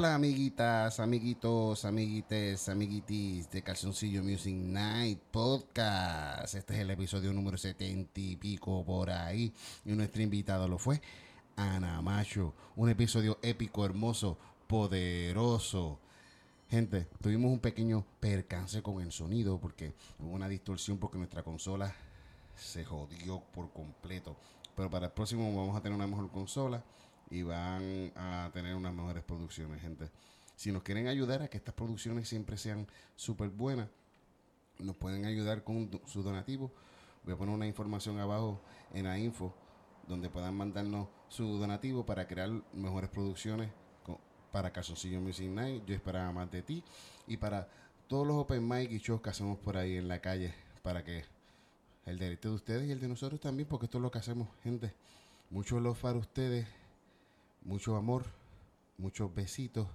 Hola amiguitas, amiguitos, amiguites, amiguitis de Calzoncillo Music Night Podcast. Este es el episodio número setenta y pico por ahí. Y nuestro invitado lo fue Ana Macho. Un episodio épico, hermoso, poderoso. Gente, tuvimos un pequeño percance con el sonido porque hubo una distorsión porque nuestra consola se jodió por completo. Pero para el próximo vamos a tener una mejor consola y van a tener unas mejores producciones, gente. Si nos quieren ayudar a que estas producciones siempre sean súper buenas, nos pueden ayudar con su donativo. Voy a poner una información abajo en la info donde puedan mandarnos su donativo para crear mejores producciones para Calzoncillo Music Night. Yo esperaba más de ti y para todos los open mic y shows que hacemos por ahí en la calle para que el derecho de ustedes y el de nosotros también, porque esto es lo que hacemos, gente. Muchos los para ustedes mucho amor, muchos besitos.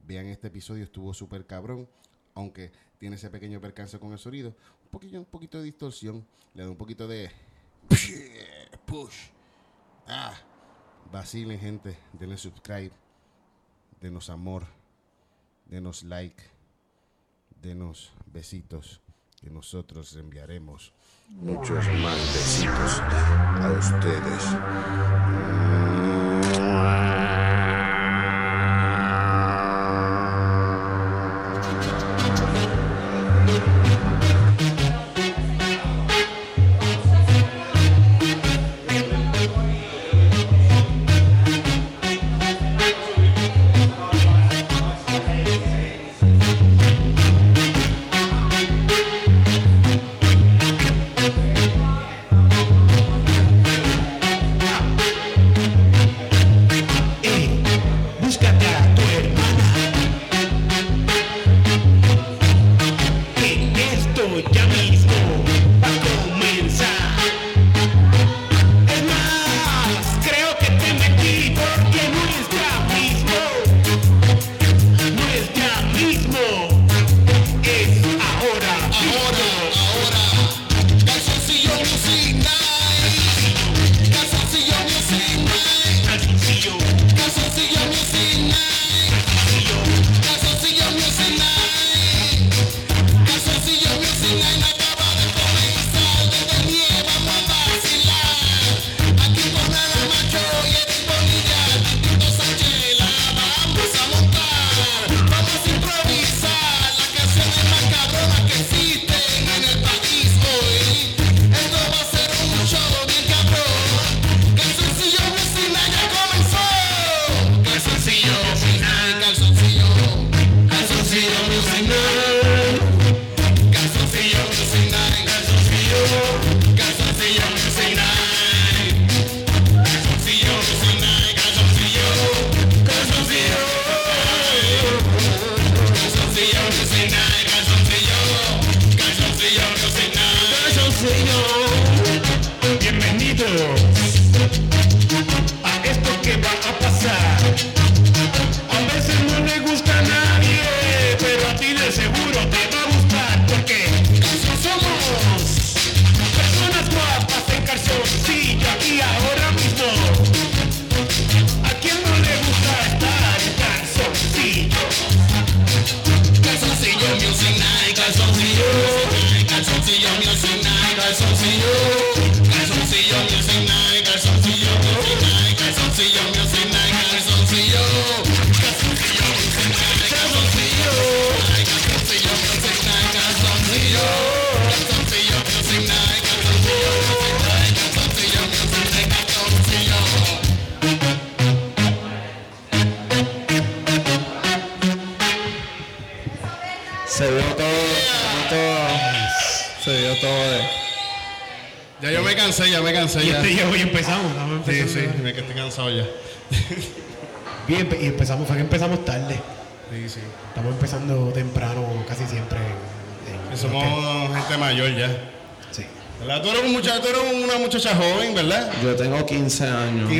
Vean este episodio, estuvo súper cabrón, aunque tiene ese pequeño percance con el sonido. Un poquito, un poquito de distorsión, le da un poquito de push. Ah, vacilen gente, denle subscribe, denos amor, denos like, denos besitos que nosotros enviaremos muchos más a ustedes.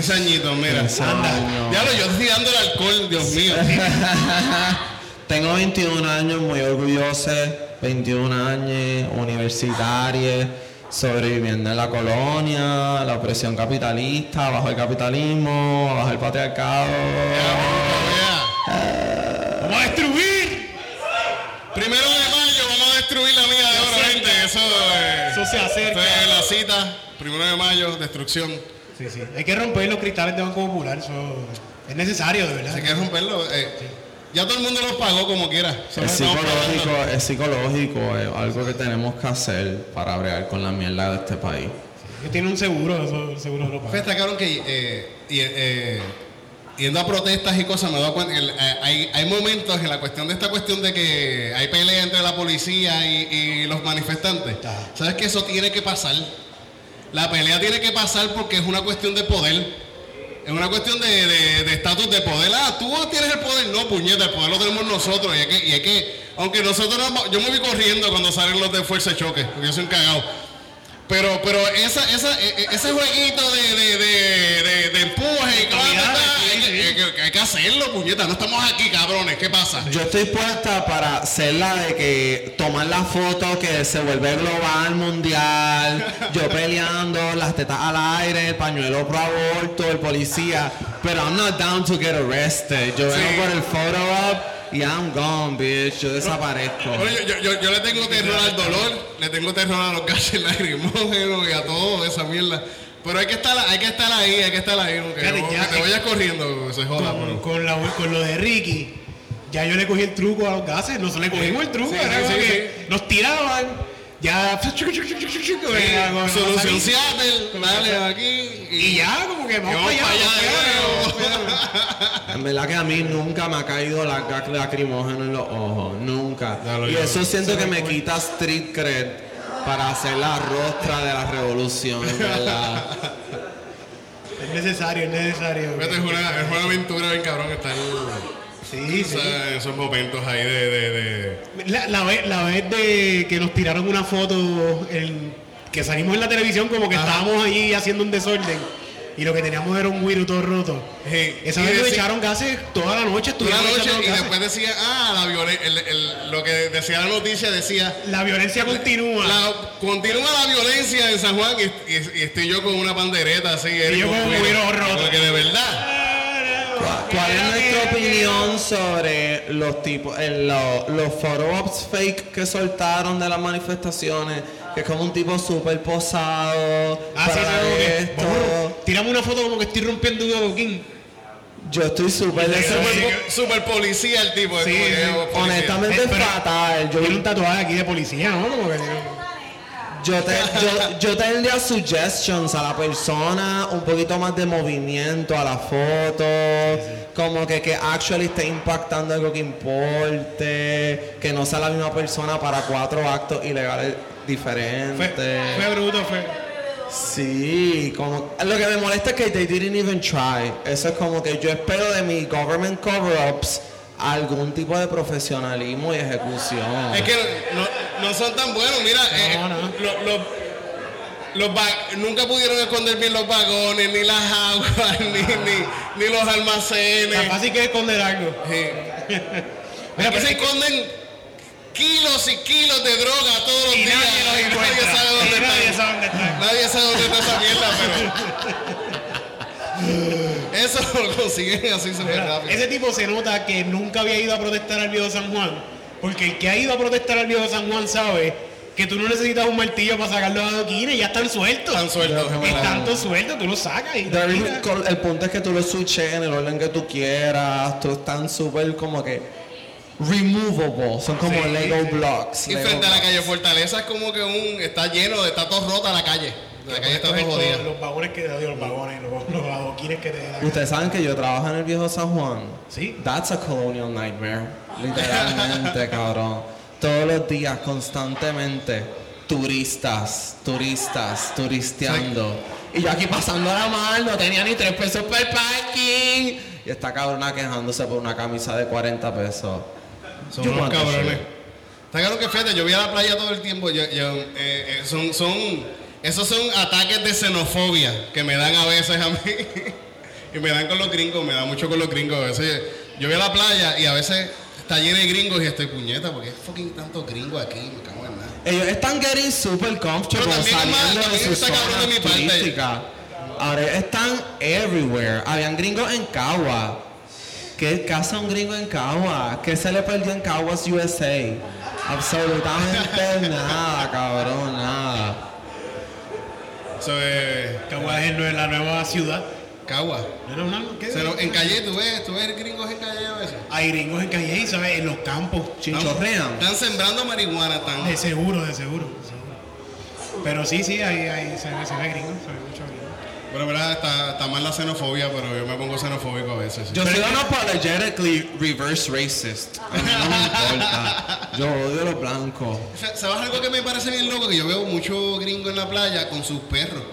15 añitos, mira. 15 años. Ya lo, yo estoy dando el alcohol, Dios mío. tengo 21 años, muy orgulloso. 21 años, universitaria sobreviviendo en la colonia, la opresión capitalista, bajo el capitalismo, bajo el patriarcado. ¡Vamos a destruir! Primero de mayo vamos a destruir la mina de oro, gente. Eso, eh, Eso se acerca. es la cita. Primero de mayo, destrucción. Sí, sí. Hay que romper los cristales de Banco Popular. Eso es necesario, de verdad. Si quieres romperlo, eh, ya todo el mundo los pagó como quiera. Es psicológico, es psicológico, es algo que tenemos que hacer para bregar con la mierda de este país. Tienen un seguro, eso el seguro lo Fue paga. está cabrón que eh, y, eh, yendo a protestas y cosas me he dado cuenta que el- hay, hay momentos en la cuestión de esta cuestión de que hay pelea entre la policía y, y los manifestantes. Ajá. ¿Sabes que eso tiene que pasar? La pelea tiene que pasar porque es una cuestión de poder. Es una cuestión de de- de estatus de, poder. Ah, tú tienes el poder. No, puñeta, el poder lo tenemos nosotros. Y es que, y es que aunque nosotros, no- yo me voy corriendo cuando salen los de fuerza de choque, porque yo soy un cagado. Pero, pero esa, esa, e- e- ese jueguito de, de, de, de, de empuje y claro, que- hay que- hay que hacerlo, puñeta. No estamos aquí, cabrones. ¿Qué pasa? Yo estoy puesta para ser la de que tomar la foto que se vuelve global, mundial, yo peleando, las tetas al aire, el pañuelo pro aborto, el policía. Pero I'm not down to get arrested. Yo vengo Sí. por el photo op y I'm gone, bitch. Yo desaparezco. Yo, yo, yo le tengo terror al dolor, le tengo terror a los gases lacrimógenos y a todo esa mierda. Pero hay que estar, hay que estar ahí, hay que estar ahí, aunque Fíjate, no- ya- que te vayas corriendo, se joda. Con, pero- con, la- con lo de Ricky, ya yo le cogí el truco a los gases. Nosotros le cogimos el truco. Sí, era sí, como sí, que Nos tiraban. Ya. Solución Seattle, dale aquí. Y ya, como que vamos para allá. En verdad que a mí nunca me ha caído la gas lacrimógeno en los ojos, nunca. Lo y eso siento que me quita street cred para hacer la rostra de la revolución, en verdad. Es necesario, es necesario. Es una, es una aventura bien cabrón estar Sí, o sí. sea, esos momentos ahí de, de, de- La, la vez, la vez de que nos tiraron una foto, en- que salimos en la televisión como que Ajá. estábamos allí haciendo un desorden y lo que teníamos era un wiru todo roto. Sí, Esa y vez nos echaron gases toda la noche. toda la noche y gases. después decía, ah, la violen- el- el- lo que decía la noticia decía, La violencia continúa. la, continúa la violencia en San Juan y, y- y estoy yo con una pandereta así. Y yo con un güiro roto. Porque de verdad. ¿Cuál es nuestra opinión sobre los tipos, el- los photo ops fake que soltaron de las manifestaciones? Que es como un tipo súper posado Ah, para sí, esto. vamos, tirame una foto como que estoy rompiendo un boquín. Yo estoy súper sí, Super, super policía el tipo. es Sí, sí. policía. Honestamente Eh, pero- fatal. Yo, Tiene un tatuaje aquí de policía, ¿no? Como que yo, te- yo, yo tendría suggestions a la persona, un poquito más de movimiento a la foto, como que que actually esté impactando algo que importe, que no sea la misma persona para cuatro actos ilegales diferentes. fue bruto, fue. Sí, como lo que me molesta es que they didn't even try. Eso es como que yo espero de mi government cover-ups algún tipo de profesionalismo y ejecución. Es que no, no son tan buenos. Mira, eh, No, lo- lo- los nunca pudieron esconder bien los vagones, ni las aguas, ni, ni, ni los almacenes. fácil que es esconder algo. Sí. Mira, pero se es que- esconden kilos y kilos de droga todos los Y días. nadie los y. Nadie sabe Y dónde nadie están. sabe dónde están. Nadie sabe dónde está esa mierda, pero. Eso lo consiguen así súper rápido. ese tipo se nota que nunca había ido a protestar al viejo San Juan. Porque el que ha ido a protestar al viejo San Juan sabe que tú no necesitas un martillo para sacar los adoquines, ya están sueltos. Están sueltos. Están todos sueltos, tú los sacas y con- el punto es que tú lo switches en el orden que tú quieras. Tú están súper como que removable. Son como Sí, Lego sí. blocks. Y Lego frente a la calle Fortaleza es como que un. Está lleno, de- está todo rota la calle. La calle está todo Coger jodida. todos Los vagones que te los vagones, los, los adoquines que te dan. Ustedes saben que yo trabajo en el viejo San Juan. Sí. That's a colonial nightmare. Literalmente, cabrón. Todos los días, constantemente, turistas, turistas, turisteando. Y yo aquí pasando la mal, no tenía ni tres pesos para el parking. Y esta cabrona quejándose por una camisa de 40 pesos. Son You unos cabrones. Está claro que fíjate, yo voy a la playa todo el tiempo. Yo, yo, eh, eh, son, son, esos son ataques de xenofobia que me dan a veces a mí. y me dan con los gringos, me da mucho con los gringos. A veces yo voy a la playa y a veces está lleno de gringos y estoy puñeta porque es fucking tanto gringo aquí, me cago en nada. Ellos están getting super comfortable Pero también más- saliendo de zonas de mi parte. turísticas. Ahora están everywhere. Habían gringos en Cagua. ¿Qué casa un gringo en Cagua? ¿Qué se le perdió en Caguas, USA? Absolutamente nada, cabrón, nada. Eso es Caguas es la nueva ciudad. Cagua. ¿No era una- qué? Se lo- en calle, tú ves, tú ves gringos en calle a veces. Hay gringos en Calle, ¿sabes? En los campos. Chichorrean. Están sembrando marihuana, están. De seguro, de seguro. de seguro. Pero sí, sí, ahí, ahí se, ve, se ve gringo, se ve Pero verdad, está, está mal la xenofobia, pero yo me pongo xenofóbico a veces. Yo soy unapologetically reverse racist. A mí no me importa. Yo odio a los blancos. Sa- ¿Sabes algo que me parece bien loco? Que yo veo mucho gringo en la playa con sus perros.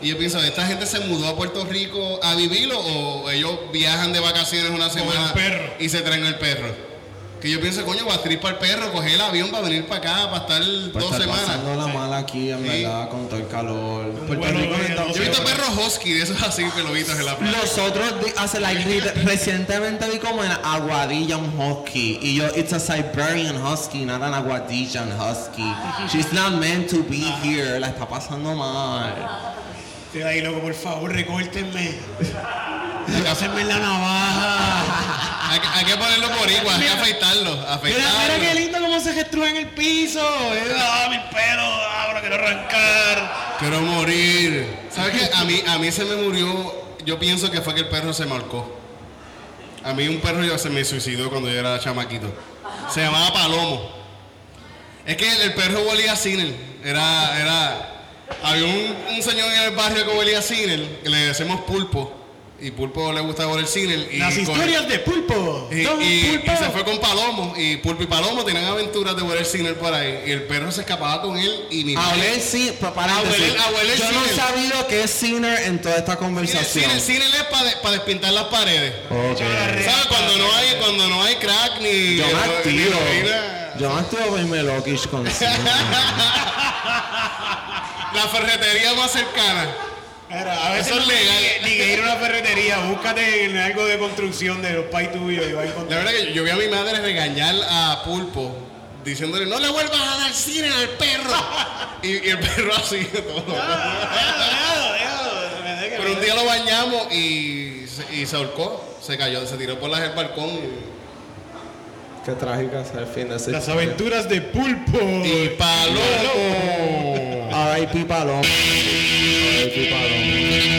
Y yo pienso, ¿esta gente se mudó a Puerto Rico a vivirlo o ellos viajan de vacaciones una semana perro. y se traen el perro? Que yo pienso, coño, va a ir para el perro, coger el avión para venir para acá, para estar Pues dos semanas. pasando la mala aquí, en Sí. verdad, con todo el calor. Puerto Rico Yo he visto perros husky, de esos así, pelovitos en la playa. Los otros hace like re- recientemente vi como en Aguadilla un husky y yo it's a Siberian husky, not an Aguadillan husky. She's not meant to be here, la está pasando mal. Estoy ahí, loco, por favor, recórtenme. Hácenme la navaja. Hay, que- hay que ponerlo por igual, hay que afeitarlo, Mira, afeitarlo. mira qué lindo cómo se gestrúa en el piso. Ah, mis pelos, ahora quiero arrancar. Quiero morir. ¿Sabes qué? A mí, a mí se me murió, yo pienso que fue que el perro se marcó. A mí un perro se me suicidó cuando yo era chamaquito. Se llamaba Palomo. Es que el, el perro olía a Ciner. Era, era. Había un, un señor en el barrio que olía a Ciner, que le decimos pulpo. Y pulpo le gustaba oler Ciner. Y Las con- historias de pulpo. y, Don y- Pulpo. y se fue con Palomo. Y Pulpo y Palomo tenían aventuras de oler Ciner por ahí. Y el perro se escapaba con él y mi A oler sí, pa- A paréntesis. oler- a oler Yo no he sabido que es Sinner en toda esta conversación. Cine, cine es para despintar las paredes. Ok. ¿Sabes? Cuando no hay, cuando no hay crack ni. Yo me ni activo. Yo me activo para irme loquish con Sinner. La ferretería más cercana. Mira, a veces Eso es no legal. Ni, ni que ir a una ferretería, búscate en algo de construcción de los pais tuyos y vas a La verdad que yo, yo vi a mi madre regañar a Pulpo diciéndole no le vuelvas a dar cine al perro. y, y el perro así todo. Pero un día lo bañamos y se, y se ahorcó. Se cayó, se tiró por la- el balcón. y- Qué trágica es el fin de ese Las aventuras de pulpo. Y palomo. R.I.P. Paloma. R.I.P. Paloma.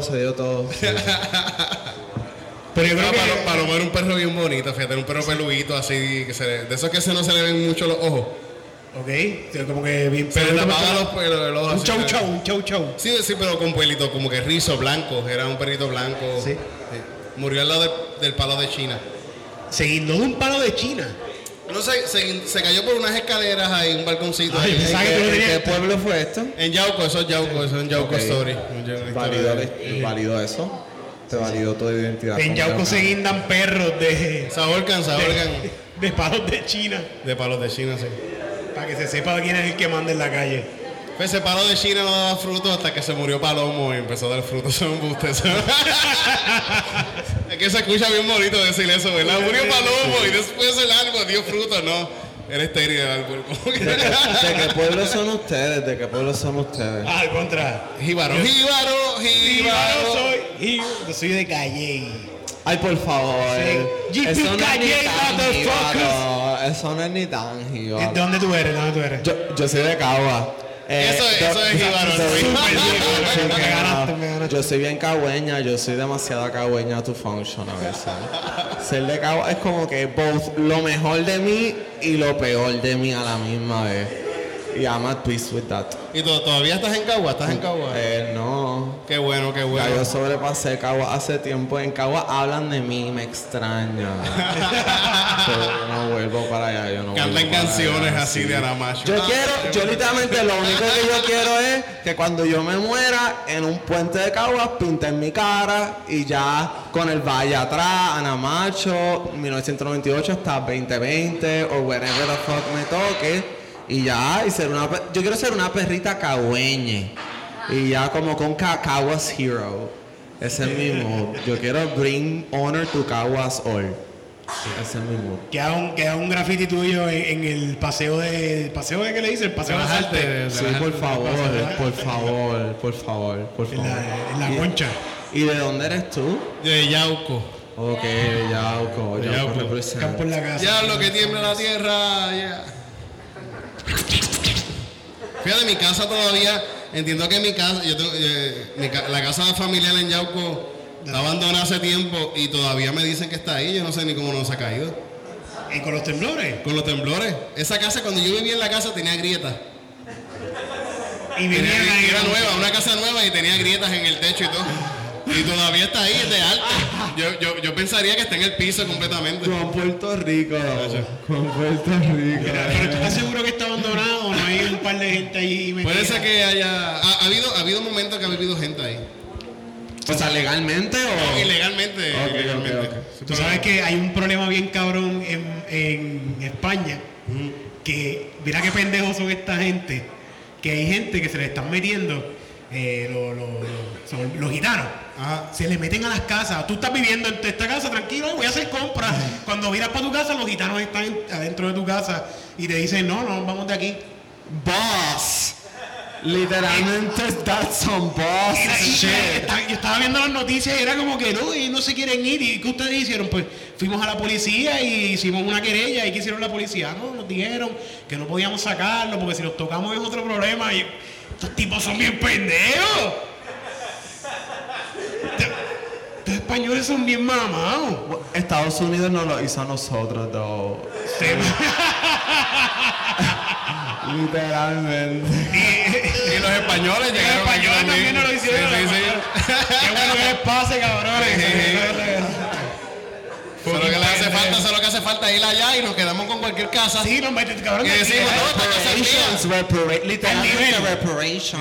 Todo, se dio todo. Pero yo creo que... Palo- Paloma era un perro bien bonito, fíjate, un perro peludito así, que se le- de esos que se no se le ven mucho los ojos. Ok, sí, como que bien... Se le pero- tapaban los pelos de los ojos. Un así, chau chau, un chau chau. Sí, sí, pero con pelito, como que rizo, blanco. Era un perrito blanco. Sí. Murió al lado del, del palo de China. Se guindó de un palo de China. No sé, se, se cayó por unas escaleras ahí, un balconcito. Ay, ahí. ¿En qué pueblo fue esto? En Yauco, eso es Yauco, eso es en Yauco Ok. Story. ¿Válido, válido eso? ¿Te validó tu identidad? En Yauco se guindan perros de, Se ahorcan, se ahorcan. de, de palos de China. De palos de China, sí. Para que se sepa quién es el que manda en la calle. Pues ese palo de China no daba frutos hasta que se murió Palomo y empezó a dar frutos. Son embustes. es que se escucha bien bonito decir eso, ¿verdad? Murió Palomo y después el árbol dio frutos. No, era estéril el árbol. ¿De qué pueblo son ustedes? ¿De qué pueblo son ustedes? Ah, al contra. Jíbaro, jíbaro, Jíbaro jíbaro. soy. Jíbaro. Yo soy de Calle. Ay, por favor. Sí. Eso no es Calle, jíbaro. Eso no es ni tan ¿De jíbaro. dónde tú eres? ¿De dónde tú eres? Yo, yo soy de Cagua. Eh, Eso- yo- eso es jíbaro, yo- soy bien cagüeña, yo soy demasiado cagüeña to function a veces. Ser de Cagua es como que both lo mejor de mí y lo peor de mí a la misma vez. Y I'm at peace with that. ¿Y to- todavía estás en Cagua? ¿Estás en Cagua? Eh, no. Qué bueno, qué Ya bueno. yo sobrepasé Cagua hace tiempo. En Cagua hablan de mí me extraña. Pero yo no vuelvo para allá. Yo no Cantan canciones allá, así sí. de Aramacho. Yo quiero, yo literalmente lo único que yo quiero es que cuando yo me muera en un puente de Caguas pinten mi cara y ya con el valle atrás, Anamacho, 1998 hasta 2020 o wherever the fuck me toque y ya y ser una yo quiero ser una perrita cagüeñe y ya como con Ca- Caguas Hero. Ese es mi mood. Yo quiero bring honor to Caguas all. Ese es mi mood. Queda un, queda un graffiti tuyo en, en el paseo de. ¿Paseo de qué le dice? El paseo de las artes. de- Sí, por favor, por favor, por favor, por En favor. la, en la Y- concha. ¿Y de dónde eres tú? De Yauco. Ok, Yauco, De Yauco Yauco. Campo en la casa. Ya lo que tiembla la tierra, ya. Fíjate, mi casa todavía, entiendo que mi casa, yo tengo, eh, mi ca- la casa familiar en Yauco está abandonada hace tiempo y todavía me dicen que está ahí, yo no sé ni cómo nos ha caído. Y con los temblores. Con los temblores. Esa casa, cuando yo vivía en la casa, tenía grietas. Y Tenía, vivían ahí. era nueva, una casa nueva y tenía grietas en el techo y todo. Y todavía está ahí, es de alto. Yo, yo, yo pensaría que está en el piso completamente. Con Puerto Rico. Con Puerto Rico. Pero ¿tú estás seguro que está abandonado o no hay un par de gente ahí metida? Puede ser que haya. Ha, ha habido, ha habido momentos que ha vivido gente ahí. O sea, legalmente o. Ilegalmente. Ok, ilegalmente. Tú sabes que hay un problema bien cabrón en, en España. Que mira qué pendejos son esta gente. Que hay gente que se le están metiendo. eh, lo- lo- lo- son los gitanos. Ajá. Se le meten a las casas. Tú estás viviendo en esta casa tranquilo, voy a hacer compras. Cuando miras para tu casa, los gitanos están en- adentro de tu casa y te dicen, no, no, vamos de aquí. Boss. Literalmente, that's some boss shit. yo estaba viendo las noticias y era como que no, y no se quieren ir. ¿Y qué ustedes hicieron? Pues fuimos a la policía y hicimos una querella. ¿Y qué hicieron la policía? No, nos dijeron que no podíamos sacarlo porque si los tocamos es otro problema. Y estos tipos son bien pendejos. Estos- Estos españoles son bien mamados. Estados Unidos no lo hizo a nosotros, though. Se- Literalmente. Y los españoles Los llegaron aquí españoles también no lo hicieron. Sí, sí, sí. Qué bueno que les pase, cabrones. Solo que le hace falta, solo que hace falta ir allá y nos quedamos con cualquier casa. Sí, nos meten, cabrón. Y decimos, no, esta casa es Reparations, literalmente.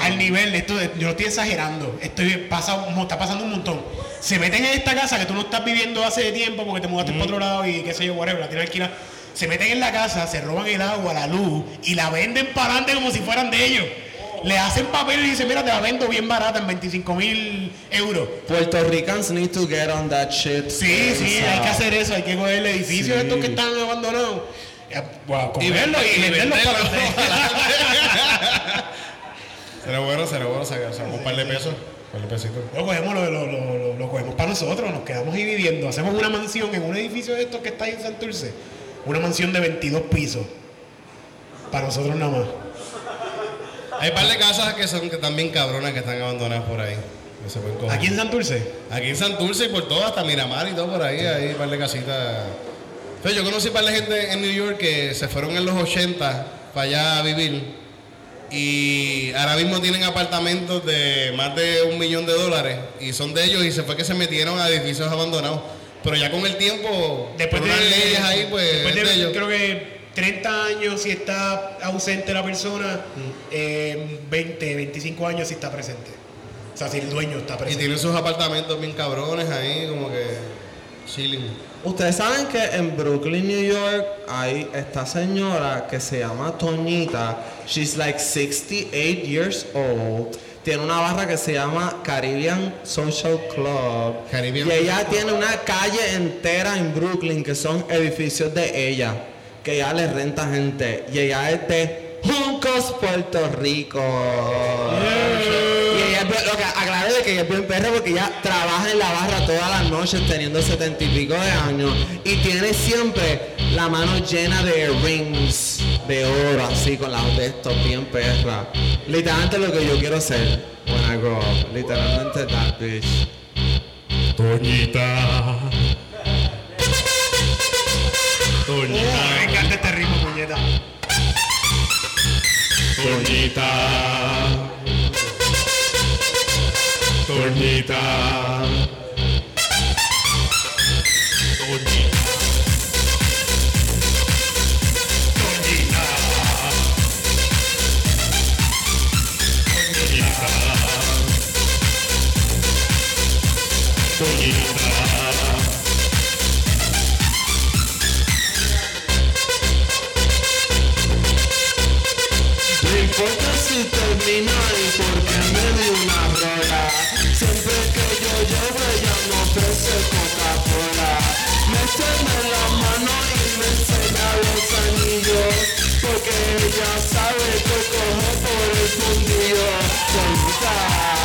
Al nivel, esto, de- yo no estoy exagerando, estoy, pasa, está pasando un montón. Se meten en esta casa que tú no estás viviendo hace tiempo porque te mudaste para otro lado y qué sé yo, whatever, la tienes alquilada. Se meten en la casa, se roban el agua, la luz y la venden para adelante como si fueran de ellos. Le hacen papel y dicen, mira, te la vendo bien barata en 25 mil euros. Puerto Ricans need to get on that shit. Sí, sí, hay que hacer eso, hay que coger el edificio Sí. estos que están abandonados. eh, bueno, Y venderlo, y, y venderlo para. Será bueno, será bueno, sacamos un par de pesos. Un par de pesitos. Lo cogemos, lo, lo, lo, lo- lo cogemos para nosotros, nos quedamos ahí viviendo. Hacemos una mansión en un edificio de estos que está ahí en Santurce. Una mansión de 22 pisos. Para nosotros nada más. Hay un par de casas que son que también cabronas que están abandonadas por ahí. que se pueden coger. Aquí en Santurce. Aquí en Santurce y por todo, hasta Miramar y todo por ahí, hay un par de casitas. Pero yo conocí un par de gente en New York que se fueron en los 80 para allá a vivir y ahora mismo tienen apartamentos de más de un millón de dólares y son de ellos y se fue que se metieron a edificios abandonados. Pero ya con el tiempo, Después por de, unas leyes ahí, pues después es de, de ellos. creo que 30 años si está ausente la persona, eh, 20, 25 años si está presente. O sea, si el dueño está Y presente. tienen sus apartamentos bien cabrones ahí, como que chilling. Ustedes saben que en Brooklyn, New York, hay esta señora que se llama Toñita. She's like 68 years old. Tiene una barra que se llama Caribbean Social Club. Caribbean y ella Social tiene una calle entera en Brooklyn que son edificios de ella. Que ella le renta gente. Y ella es de Juncos, Puerto Rico. Y ella es bien- lo que aclaré de que ella es bien perra porque ella trabaja en la barra todas las noches teniendo setenta y pico de años y tiene siempre la mano llena de rings de oro así con las de estos bien perra. Literalmente lo que yo quiero ser when I grow up. Literalmente that bitch. Toñita. Toñita. me encanta este ritmo, puñeta. Y porque me di una rola. Siempre que yo llevo ella me ofrece Coca-Cola. Me tiene la mano y me enseña los anillos. Porque ella sabe que coge por el fundillo. Solita.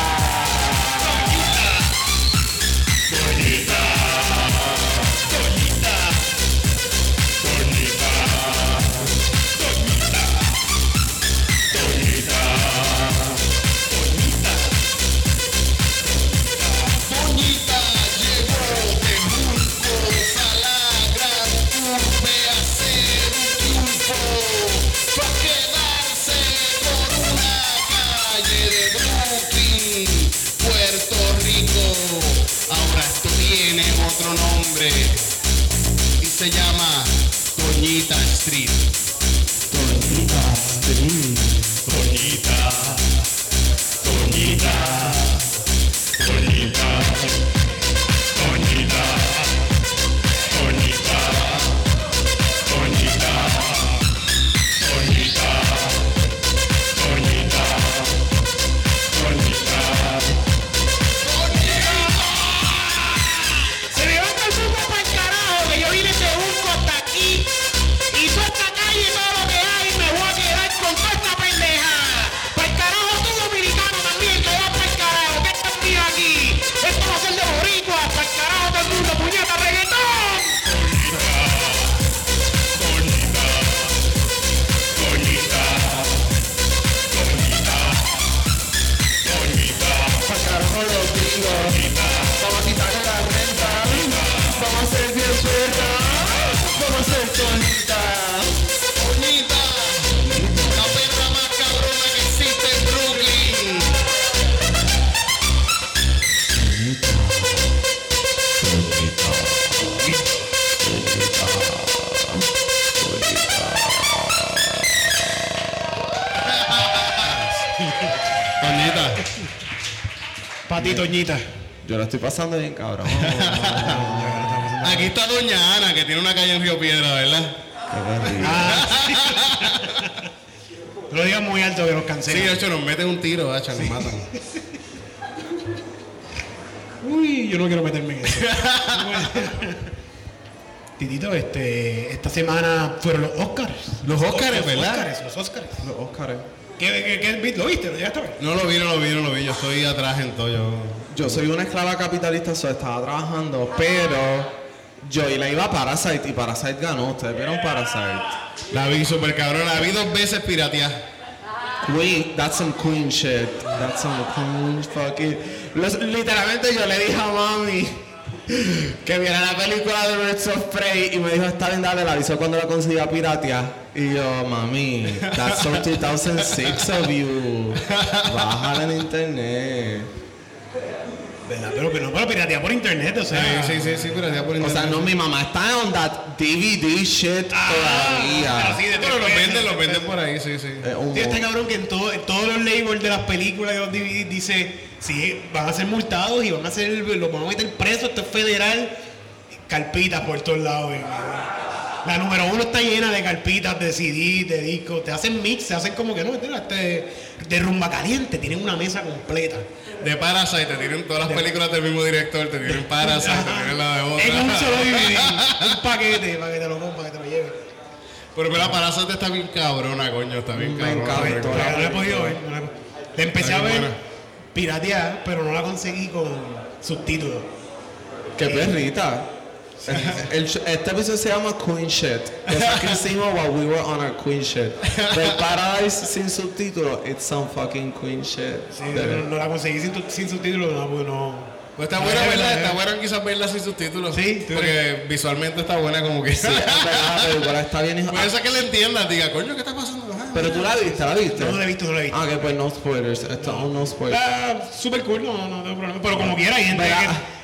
En Río Piedra, ¿verdad? No lo digas muy alto que nos Sí, cancelan. de hecho nos meten un tiro, hacha, nos matan. Uy, yo no quiero meterme en eso. Titito, este, esta semana fueron los Oscars. Los Óscares, Los ¿verdad? Óscares, los Oscars. Los Óscares. ¿Qué, qué, qué- ¿Lo viste? ¿Lo llegaste a ver? No lo vi, no lo vi, no lo vi. Yo estoy atrás en todo. Yo... Yo soy una esclava capitalista, so estaba trabajando, pero Yo y le iba a Parasite y Parasite ganó. ¿Ustedes vieron Parasite? La vi super cabrón, la vi dos veces pirateada. Queen, that's some queen shit. That's some queen fucking. Los- literalmente yo le dije a mami que viera la película de Birds of Prey y me dijo, está bien, dale, la avisó cuando la consiga piratea. Y yo, mami, that's so 2006 of you. Bájala en internet. ¿Verdad? Pero, pero no para piratear por internet, o sea. Sí, sí, sí, sí, pirateada por O sea, internet. no, mi mamá está on that DVD shit Ah, todavía. de Pero tres venden, los venden por ahí, sí, sí. Sí, este cabrón que en, todo- en todos los labels de las películas de los DVD dice, sí, van a ser multados y van a ser, los van a meter presos, esto es federal, carpitas por todos lados. eh. La número uno está llena de carpitas, de CD, de discos, te hacen mix, te hacen como que no, este, de rumba caliente, tienen una mesa completa. De Parasite, te tienen todas las películas del mismo director, te tienen Parasite, te tienen la de otra. En un solo DVD, un paquete para que te lo compres, para que te lo lleves. Pero mira, Parasite está bien cabrona, coño, está bien Me cabrona. no la he podido ver. no la he- La empecé a ver buena. piratear, pero no la conseguí con subtítulos. Qué perrita. El este episodio se llama Queen Shit. Cosa que hicimos while we were on our Queen Shit. Pero Paradise sin subtítulos, it's some fucking Queen Shit. Sí, no, no la conseguí sin, sin subtítulos, no, porque no. Pues está No, buena, verdad, Está es buena quizás verla sin subtítulos. Sí, Porque visualmente está buena como que... Sí, película está bien. hijo- Puede ser que le entiendas, diga, coño, ¿qué está pasando? Ah, Pero tú la viste, la viste. No, no la he visto, no la he visto. Ah, que pues no spoilers. Esto es un no spoilers. Ah, super cool, no, no tengo problema. Pero como quiera, hay gente.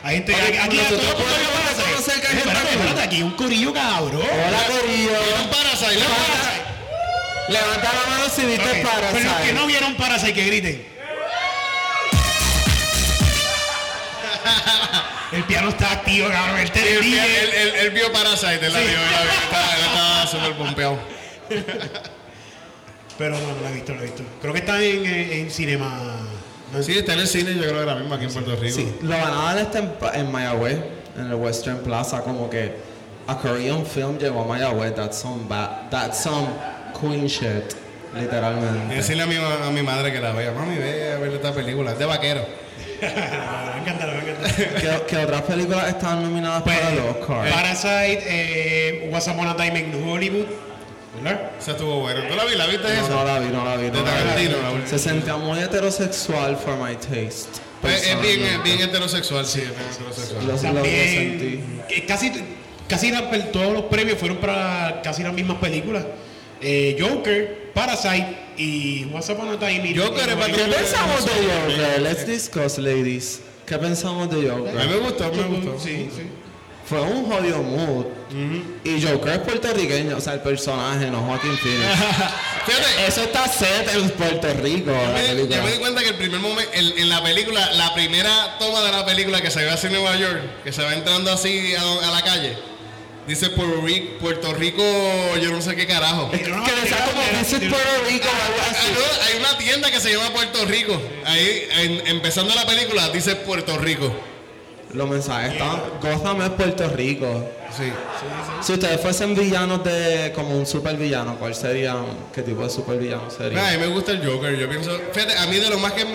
Hay gente. Aquí Espérate, espérate, aquí un corillo cabrón. Hola, Corillo. ¿Vieron Parasite? ¿Vieron Parasite? Levanta la mano si viste Ok, Pero los que Parasite. no vieron Parasite, que griten. El piano está activo, cabrón. El Él, televideo. él, él- él vio Parasite, la vio, él la vio, estaba- él estaba súper pompeado. Pero no, no la he visto, la he visto. Creo que está en, en, en cinema. ¿no? Sí, está en el cine, yo creo que ahora mismo aquí en Puerto Rico. Sí, lo van a dar este en, en Mayagüez, en el Western Plaza, como que a Korean film llegó a Mayagüez. That's some bad, that's some queen shit, literalmente. decirle a mi, a mi madre que la vea, mami, ve a ver esta película, es de vaquero. Me encanta, me encanta. ¿Qué, qué otras películas están nominadas Pues, para los Oscars? Parasite, eh, Once Upon a Time in Hollywood. ¿Verdad? Esa estuvo buena. ¿Tú la vi? ¿La viste No, esa? no la vi, no la vi. De No la vi. Tarantino, la última. Se sentía muy heterosexual for my taste. Pues es bien, es bien heterosexual, sí, es bien heterosexual. Lo, lo- lo sentí. También, que casi, casi la- todos los premios fueron para casi las mismas películas. Eh, Joker, Parasite y Once Upon a Time in Joker es ¿Qué pensamos de Joker? Let's discuss, ladies. ¿Qué pensamos de A mí Joker? me gustó, me gustó. Sí, sí. Fue un jodido mood. Y Joker es puertorriqueño, o sea, el personaje, no Joaquin Phoenix. Fíjate, Eso está set en Puerto Rico, la me- yo me di cuenta que el primer momento, en, en la película, la primera toma de la película que se ve así en Nueva York, que se va entrando así a, a la calle, dice Puerto Rico, Puerto Rico, yo no sé qué carajo. que decía como This is Puerto Rico Ah, no, hay una tienda que se llama Puerto Rico. Ahí, en- empezando la película, dice Puerto Rico. Los mensajes están. Gotham es Puerto Rico. Sí. Si ustedes fuesen villanos de. como un supervillano, ¿cuál sería? ¿Qué tipo de supervillano sería? a mí me gusta el Joker. Yo pienso, fíjate, a mí de lo más que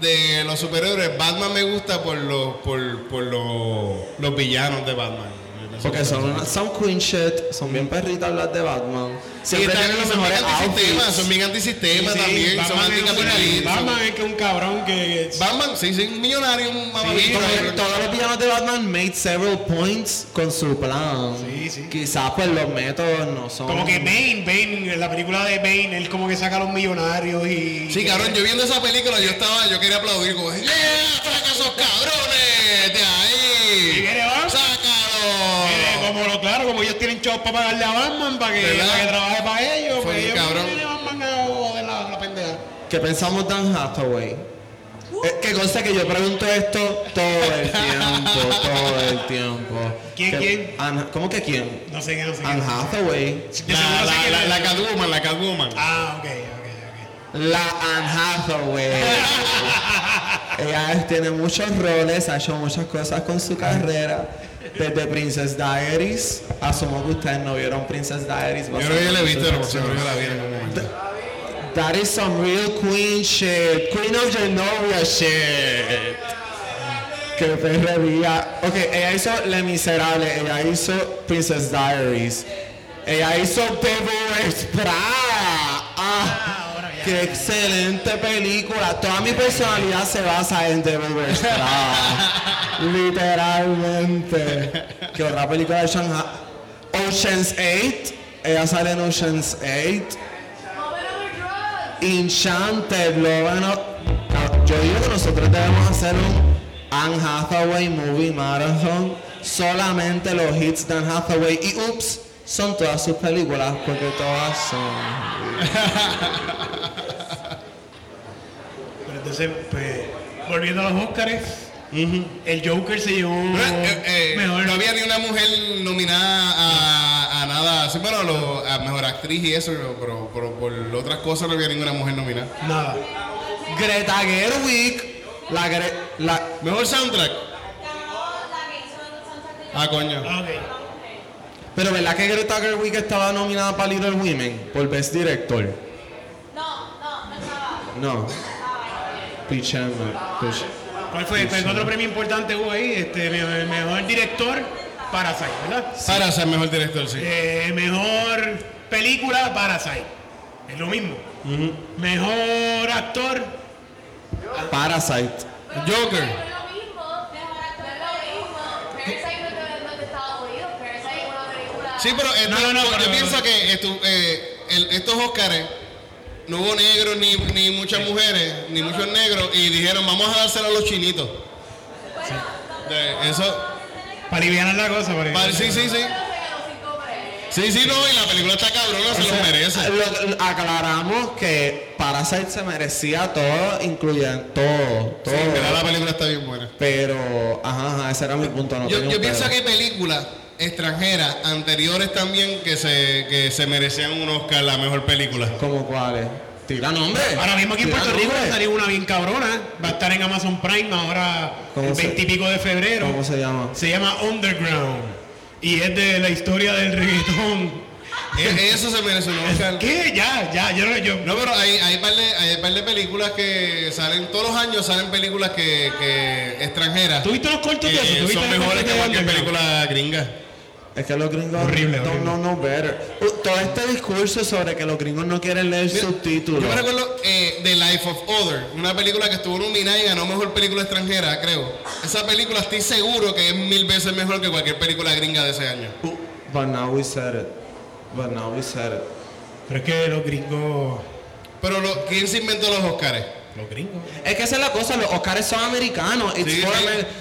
de los superhéroes, Batman me gusta por los por, por los, los villanos de Batman. Porque son, una- son queen shit, son bien perritas las de Batman. Siempre tienen los mejores outfits. son bien antisistema también, son anticapitalistas. Batman es que un cabrón que. Batman, sí, sí, un millonario, un que todos los villanos de Batman made several points con su plan. Sí, sí. Quizás pues los métodos no son. Como que Bane, Bane, en la película de Bane, él como que saca a los millonarios y. Sí, cabrón, yo viendo esa película, yo estaba, yo quería aplaudir, como, ¡Yeah! ¡Saca esos cabrones de ahí! Lo claro, como ellos tienen chavos para pagarle a Batman para que, ¿Verdad? para que trabaje para ellos, Fue pues ellos cabrón. viene Batman a joder la, la pendeja. ¿Qué pensamos de Anne Hathaway? Eh, que consta que yo pregunto esto todo el tiempo, todo el tiempo. ¿Quién, Que- quién? ¿Cómo que quién? No sé qué, no sé. Anne Hathaway. La, la, que- la, la Catwoman, la Catwoman. Ah, ok, ok, La Anne Hathaway. Ella tiene muchos roles, ha hecho muchas cosas con su carrera. Desde Princess Diaries. Asumo que ustedes no vieron Princess Diaries. Yo creo que la he visto, pero que la vi en algún momento. That is some real queen shit. Queen of Genovia shit. Qué perrería. Ok, ella hizo Le Miserable, ella hizo Princess Diaries, ella hizo Devil. Ah, qué excelente película. Toda mi personalidad se basa en Wears Prada. Literalmente. Qué otra película de Shanghai. Ocean's 8. Ella sale en Ocean's 8. Enchanted, lo bueno. Yo digo que nosotros debemos hacer un Anne Hathaway Movie Marathon. Solamente los hits de Anne Hathaway. Y ups, son todas sus películas, porque todas son. Entonces, pues, volviendo a los Oscars, el Joker se llevó Eh, eh, mejor. no había ni una mujer nominada a, a nada. Sí, bueno, lo- a mejor actriz y eso, pero, pero por otras cosas no había ninguna mujer nominada. Nada. Greta Gerwig. La, Gre- la Mejor soundtrack. Ah, coño. Ah, ok. Pero ¿verdad que Greta Gerwig estaba nominada para Little Women por Best Director? No. Pich- ¿Cuál fue? Pues, otro premio importante hubo ahí, este, me- mejor director, Parasite, ¿verdad? Para ser mejor director, sí. Eh, mejor película, Parasite. Es lo mismo. Mejor actor, Parasite. Joker. Sí, pero eh, No, no, no, yo pero- pienso que eh, el- estos Óscares no hubo negros ni, ni muchas mujeres, ni muchos negros, y dijeron, vamos a dárselo a los chinitos. De- eso, para aliviar la cosa. Para vale, sí, sí, sí. Sí, sí, no, y la película está cabrona, se lo merece. Lo- aclaramos que Parasite se merecía todo, incluyendo todo, todo. Sí, en verdad la película está bien buena. Pero, ajá, ajá, ese era mi punto. No Yo, yo pienso que hay películas extranjeras anteriores también que se, que se merecían un Oscar la mejor película. ¿Cómo cuáles? Tira nombre. Ahora mismo aquí en Puerto Rico va a nombre. salir una bien cabrona. Va a estar en Amazon Prime ahora ¿Cómo el se- 20 y pico de febrero. ¿Cómo se llama? Se llama Underground. Y es de la historia del reggaetón. E- Eso se merece un Oscar. ¿Qué? Ya, ya, yo no. Yo, No, pero hay, hay, par de, hay par de películas que salen, todos los años salen películas que, que extranjeras. ¿Tú viste los cortos de eso? ¿Tú viste son mejores que cualquier película gringa. Es que los gringos Horrible, don't horrible. know no better. Uh, Todo este discurso sobre que los gringos no quieren leer subtítulos. Yo me recuerdo eh, The Life of Other, una película que estuvo nominada y ganó mejor película extranjera, creo. Esa película estoy seguro que es mil veces mejor que cualquier película gringa de ese año. Uh, But now we said it. But now we said it. Pero es que los gringos. Pero lo- ¿quién se inventó los Oscars? Los gringos. Es que esa es la cosa, los Oscars son americanos. It's Sí,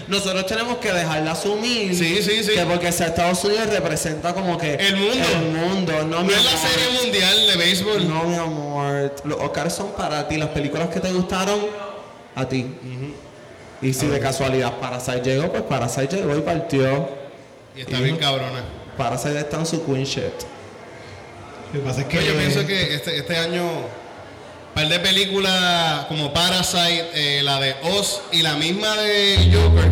Nosotros tenemos que dejar de asumir Sí, sí, sí. que porque sea Estados Unidos representa como que El mundo. El mundo, no, No mi es la amor. serie mundial de béisbol. No, mi amor. Los Oscars son para ti. Las películas que te gustaron, a ti. Y si de casualidad Parasite llegó, pues Parasite llegó y partió. Y está bien cabrona. Parasite está en su queen shit. Lo que pasa es que. Pues yo pienso que este, este año, par de películas como Parasite, eh, la de Oz y la misma de Joker,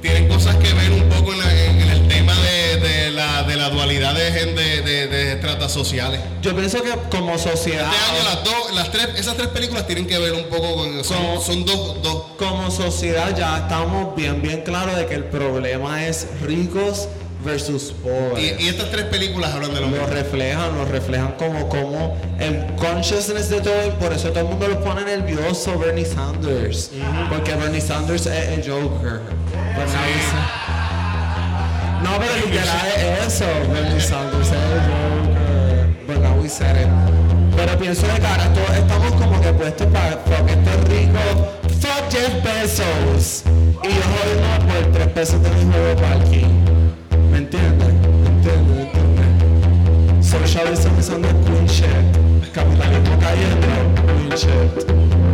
tienen cosas que ver un poco en, la- en- en el tema de, de la, de la dualidad de, gen- de, de, estratas sociales. Yo pienso que como sociedad. Este año las dos, las tres, esas tres películas tienen que ver un poco con, son, Como- son dos, dos. como sociedad ya estamos bien bien claros de que el problema es ricos versus pobres. Y, y estas tres películas hablan de lo lo mismo. reflejan, lo reflejan como, como el consciousness de todo, y por eso todo el mundo lo pone nervioso Bernie Sanders, porque Bernie Sanders es el Joker. But now say- No, pero literal es eso, Bernie Sanders es el Joker. But now we said it. Pero pienso de cara, todos estamos como que puestos para fuck este rico, fuck Jeff Bezos. Y yo jodimos por tres pesos de mi juego parking. ¿Me entiendes? ¿Me entiendes? ¿Me entiendes? Socialism is on the queen shit. Capitalismo cayendo, queen shit.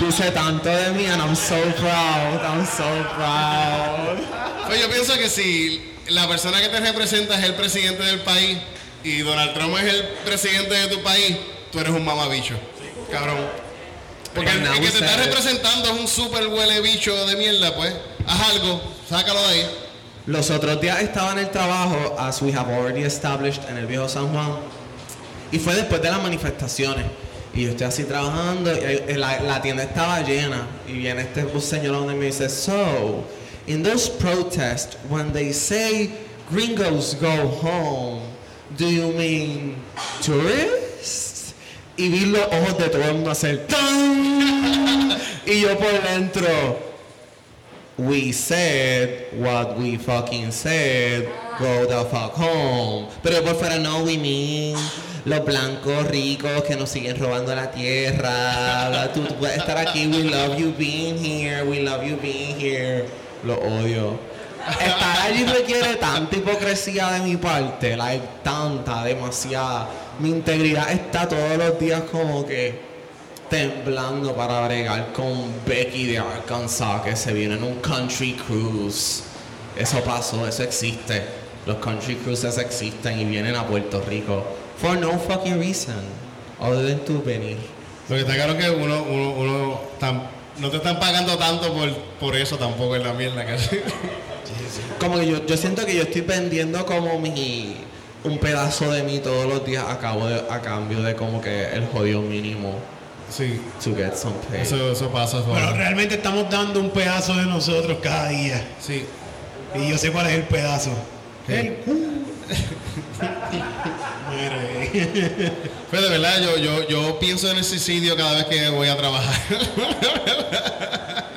Dice tanto de mí and I'm so proud, I'm so proud. Pues yo pienso que si la persona que te representa es el presidente del país y Donald Trump es el presidente de tu país, tú eres un mamabicho. Cabrón. Porque el, el que te está representando es un super huele bicho de mierda, pues. Haz algo, sácalo de ahí. Los otros días estaba en el trabajo, as we have already established, en el viejo San Juan. Y fue después de las manifestaciones. Y yo estoy así trabajando, y la, tienda estaba llena. Y viene este señor donde me dice, So, in those protests, when they say gringos go home, do you mean tourists? Y vi los ojos de todo el mundo hacer ¡tan! Y yo por dentro, We said what we fucking said. Go the fuck home. Pero por fuera no, we mean los blancos ricos que nos siguen robando la tierra. Tú, puedes estar aquí. We love you being here. We love you being here. Lo odio. Estar allí requiere tanta hipocresía de mi parte. Like, tanta, demasiada. Mi integridad está todos los días como que temblando para bregar con Becky de Arkansas que se viene en un country cruise. Eso pasó, eso existe. Los country cruises existen y vienen a Puerto Rico. For no fucking reason. Other than to venir. Lo que está claro es que uno, uno, uno tam- no te están pagando tanto por, por eso tampoco es la mierda casi. Como que yo, yo siento que yo estoy vendiendo como mi un pedazo de mí todos los días a, cabo de- a cambio de como que el jodido mínimo Sí, to get some pay. eso, eso pasa. Pero realmente estamos dando un pedazo de nosotros cada día. Sí. Y yo sé cuál es el pedazo. El Mire. Pero de verdad, yo, yo, yo pienso en el suicidio cada vez que voy a trabajar.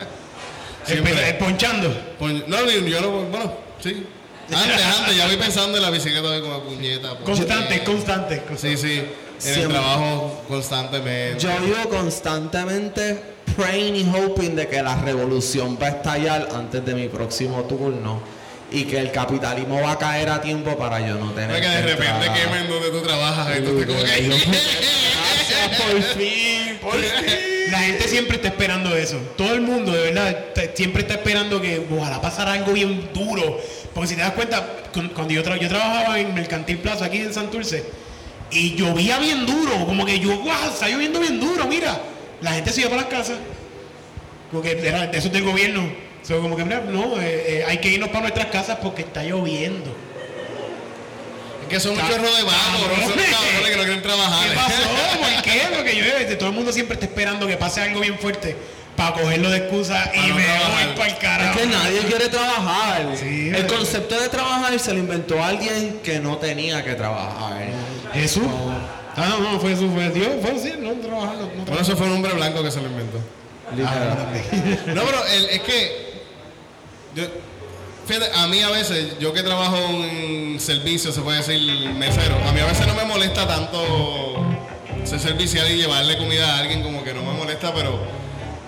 Siempre. El ponchando. Pon- No, ni- yo no, bueno, sí. Antes, antes, ya voy pensando en la bicicleta de como puñeta. Constante, constante. Sí, sí. En el Siempre. trabajo constantemente. Yo vivo constantemente praying y hoping de que la revolución va a estallar antes de mi próximo turno y que el capitalismo va a caer a tiempo para yo no tener No es que de repente entrar. quemen donde tú trabajas. Entonces, como que. Gracias, por fin, por fin. La gente siempre está esperando eso. Todo el mundo, de verdad, siempre está esperando que ojalá pasara algo bien duro. Porque si te das cuenta, cu- cuando yo, tra- yo trabajaba en Mercantil Plaza aquí en Santurce, y llovía bien duro, como que yo, wow, está lloviendo bien duro, mira. La gente se iba para las casas. Porque era, eso es del gobierno. So, como que, mira, no, eh, eh, hay que irnos para nuestras casas porque está lloviendo. Es que son un chorro de vagos, Cabrón. son cabrones que no quieren trabajar. ¿Qué pasó? ¿Por qué? Porque yo, todo el mundo siempre está esperando que pase algo bien fuerte para cogerlo de excusa y no me trabajar. voy para el Es carajo. que nadie quiere trabajar. Sí, el pero- concepto de trabajar se lo inventó alguien que no tenía que trabajar. Jesús. Ah, no, no, fue Jesús, fue Dios, fue así, no trabajar, no, no Bueno, eso fue un hombre blanco que se lo inventó. Literal. No, pero el- es que. Yo, fíjate, a mí a veces, yo que trabajo en servicio, se puede decir mesero, a mí a veces no me molesta tanto ser servicial y llevarle comida a alguien, como que no me molesta, pero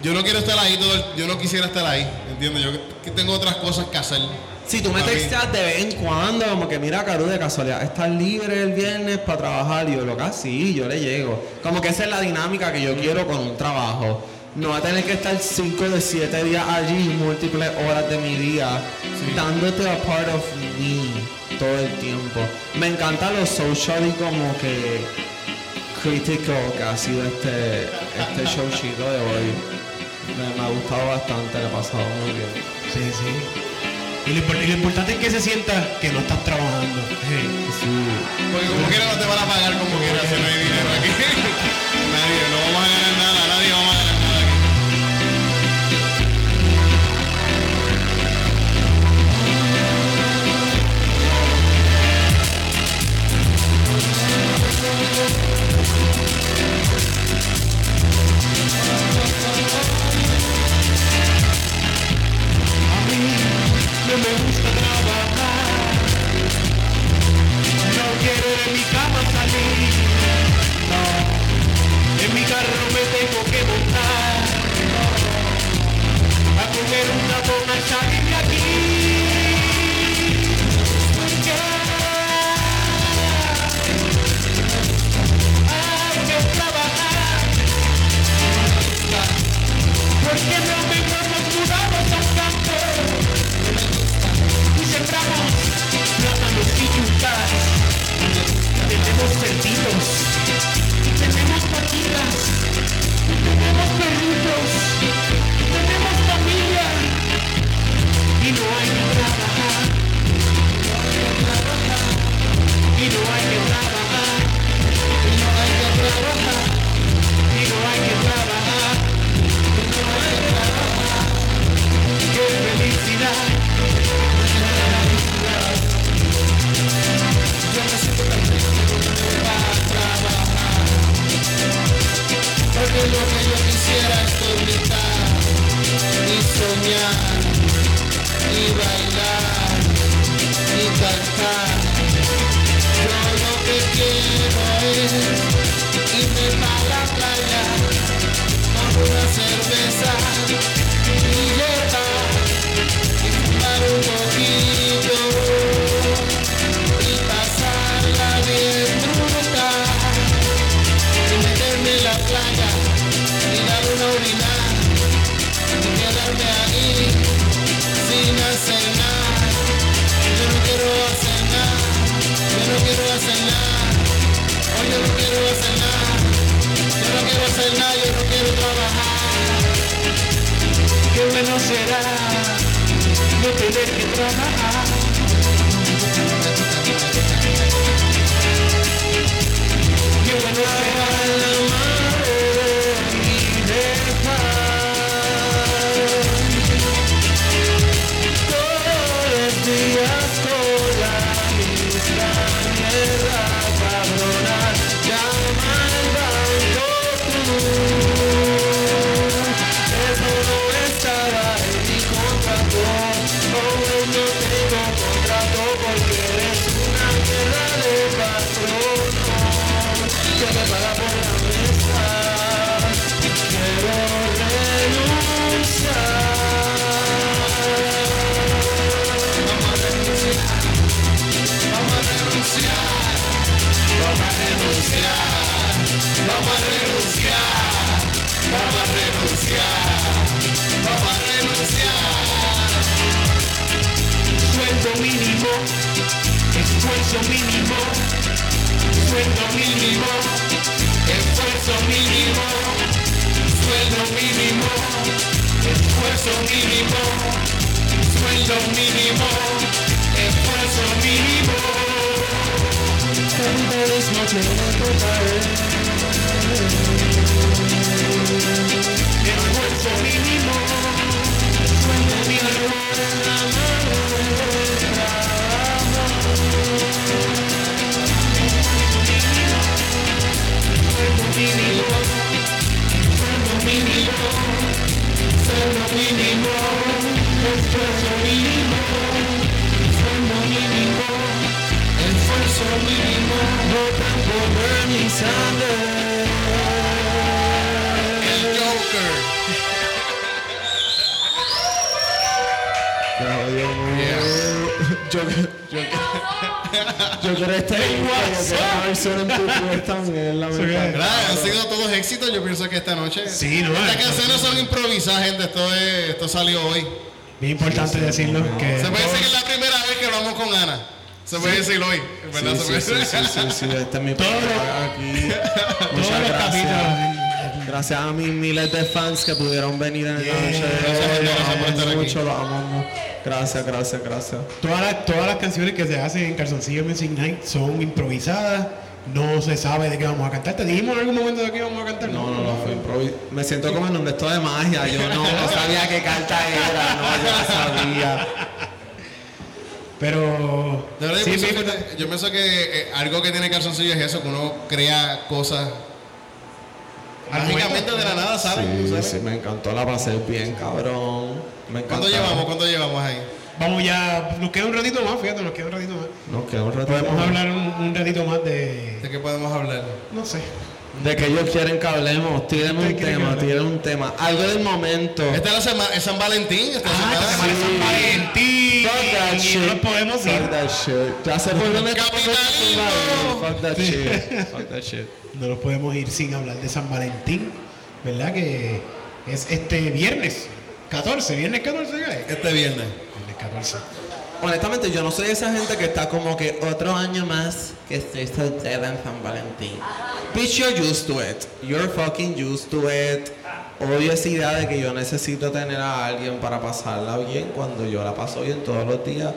yo no quiero estar ahí todo el- yo no quisiera estar ahí, ¿entiendes? Yo que- tengo otras cosas que hacer. Si tú me texteas de vez en cuando, como que mira, Caru, de casualidad, ¿estás libre el viernes para trabajar? Y yo, loca, sí, yo le llego. Como que esa es la dinámica que yo quiero con un trabajo. No va a tener que estar 5 de 7 días allí, múltiples horas de mi día, dándote a part of me todo el tiempo. Me encanta lo social y como que crítico que ha sido este, este showcito de hoy. Me, me ha gustado bastante, le he pasado muy bien. Sí, sí. Y lo, impor- y lo importante es que se sienta que no estás trabajando. Sí. Porque como quiera no te van a pagar como quiera si no hay dinero aquí. nadie, no vamos a ganar nada, nadie no me gusta trabajar. No quiero de mi cama salir. No. En mi carro me tengo que montar. A coger una toma y salir de aquí. Porque hay que trabajar. Porque no me vamos a renunciar, vamos a renunciar, vamos a renunciar. Sueldo mínimo, esfuerzo mínimo, sueldo mínimo, esfuerzo mínimo, sueldo mínimo, esfuerzo mínimo, sueldo mínimo, esfuerzo mínimo. Everybody's mínimo, esfuerzo mínimo, sueldo mínimo, esfuerzo mínimo, Bernie Sanders. El Joker. Yo, yo, quiero estar en la. ¿Verdad? Han sido todos éxitos, yo pienso que esta noche. Sí, no, Estas esto- canciones son improvisadas, gente. Esto, es, esto salió hoy. Bien importante decirlo que Se puede decir que es la primera vez que hablamos con Ana. Se puede decir hoy. ¿Verdad? Sí, sí, sí, sí, sí, sí, este es mi programa aquí. Muchas gracias. Gracias a mis miles de fans que pudieron venir en la noche de Gracias, mucho, los amamos. Gracias, gracias, gracias. Todas las, todas las canciones que se hacen en Calzoncillo Music Night son improvisadas. No se sabe de qué vamos a cantar. ¿Te dijimos en algún momento de qué vamos a cantar? No, no, no, fue improvis- Me siento como en un esto de magia. Yo no, no sabía qué carta era, no, yo no sabía. Pero. De verdad, yo, pienso que, yo pienso que eh, algo que tiene calzoncillo es eso, que uno crea cosas. Mágicamente de la nada salen. Sí, ¿salen? sí, me encantó, la pasé bien, cabrón. Me encantó. ¿Cuánto llevamos? ¿Cuánto llevamos ahí? Vamos ya. Nos queda un ratito más, fíjate, nos queda un ratito más. Nos queda un rato Podemos más. hablar un, un ratito más de. ¿De qué podemos hablar? No sé. De que ellos quieren que hablemos, tiren un tema, tiren un tema. Algo del momento. Esta es la semana, es San Valentín. Esta Ah, semana semana. es San Valentín. Fuck that shit. no nos podemos Fuck ir. that shit. Ya. Fuck that shit. Fuck that shit. No nos podemos ir sin hablar de San Valentín. ¿Verdad? Que es este viernes 14. ¿Viernes 14 ya es? Este viernes. Viernes 14. Honestamente, yo no soy esa gente que está como que otro año más que estoy soltera en San Valentín. Bitch, you're used to it. You're fucking used to it. Odio esa idea de que yo necesito tener a alguien para pasarla bien cuando yo la paso bien todos los días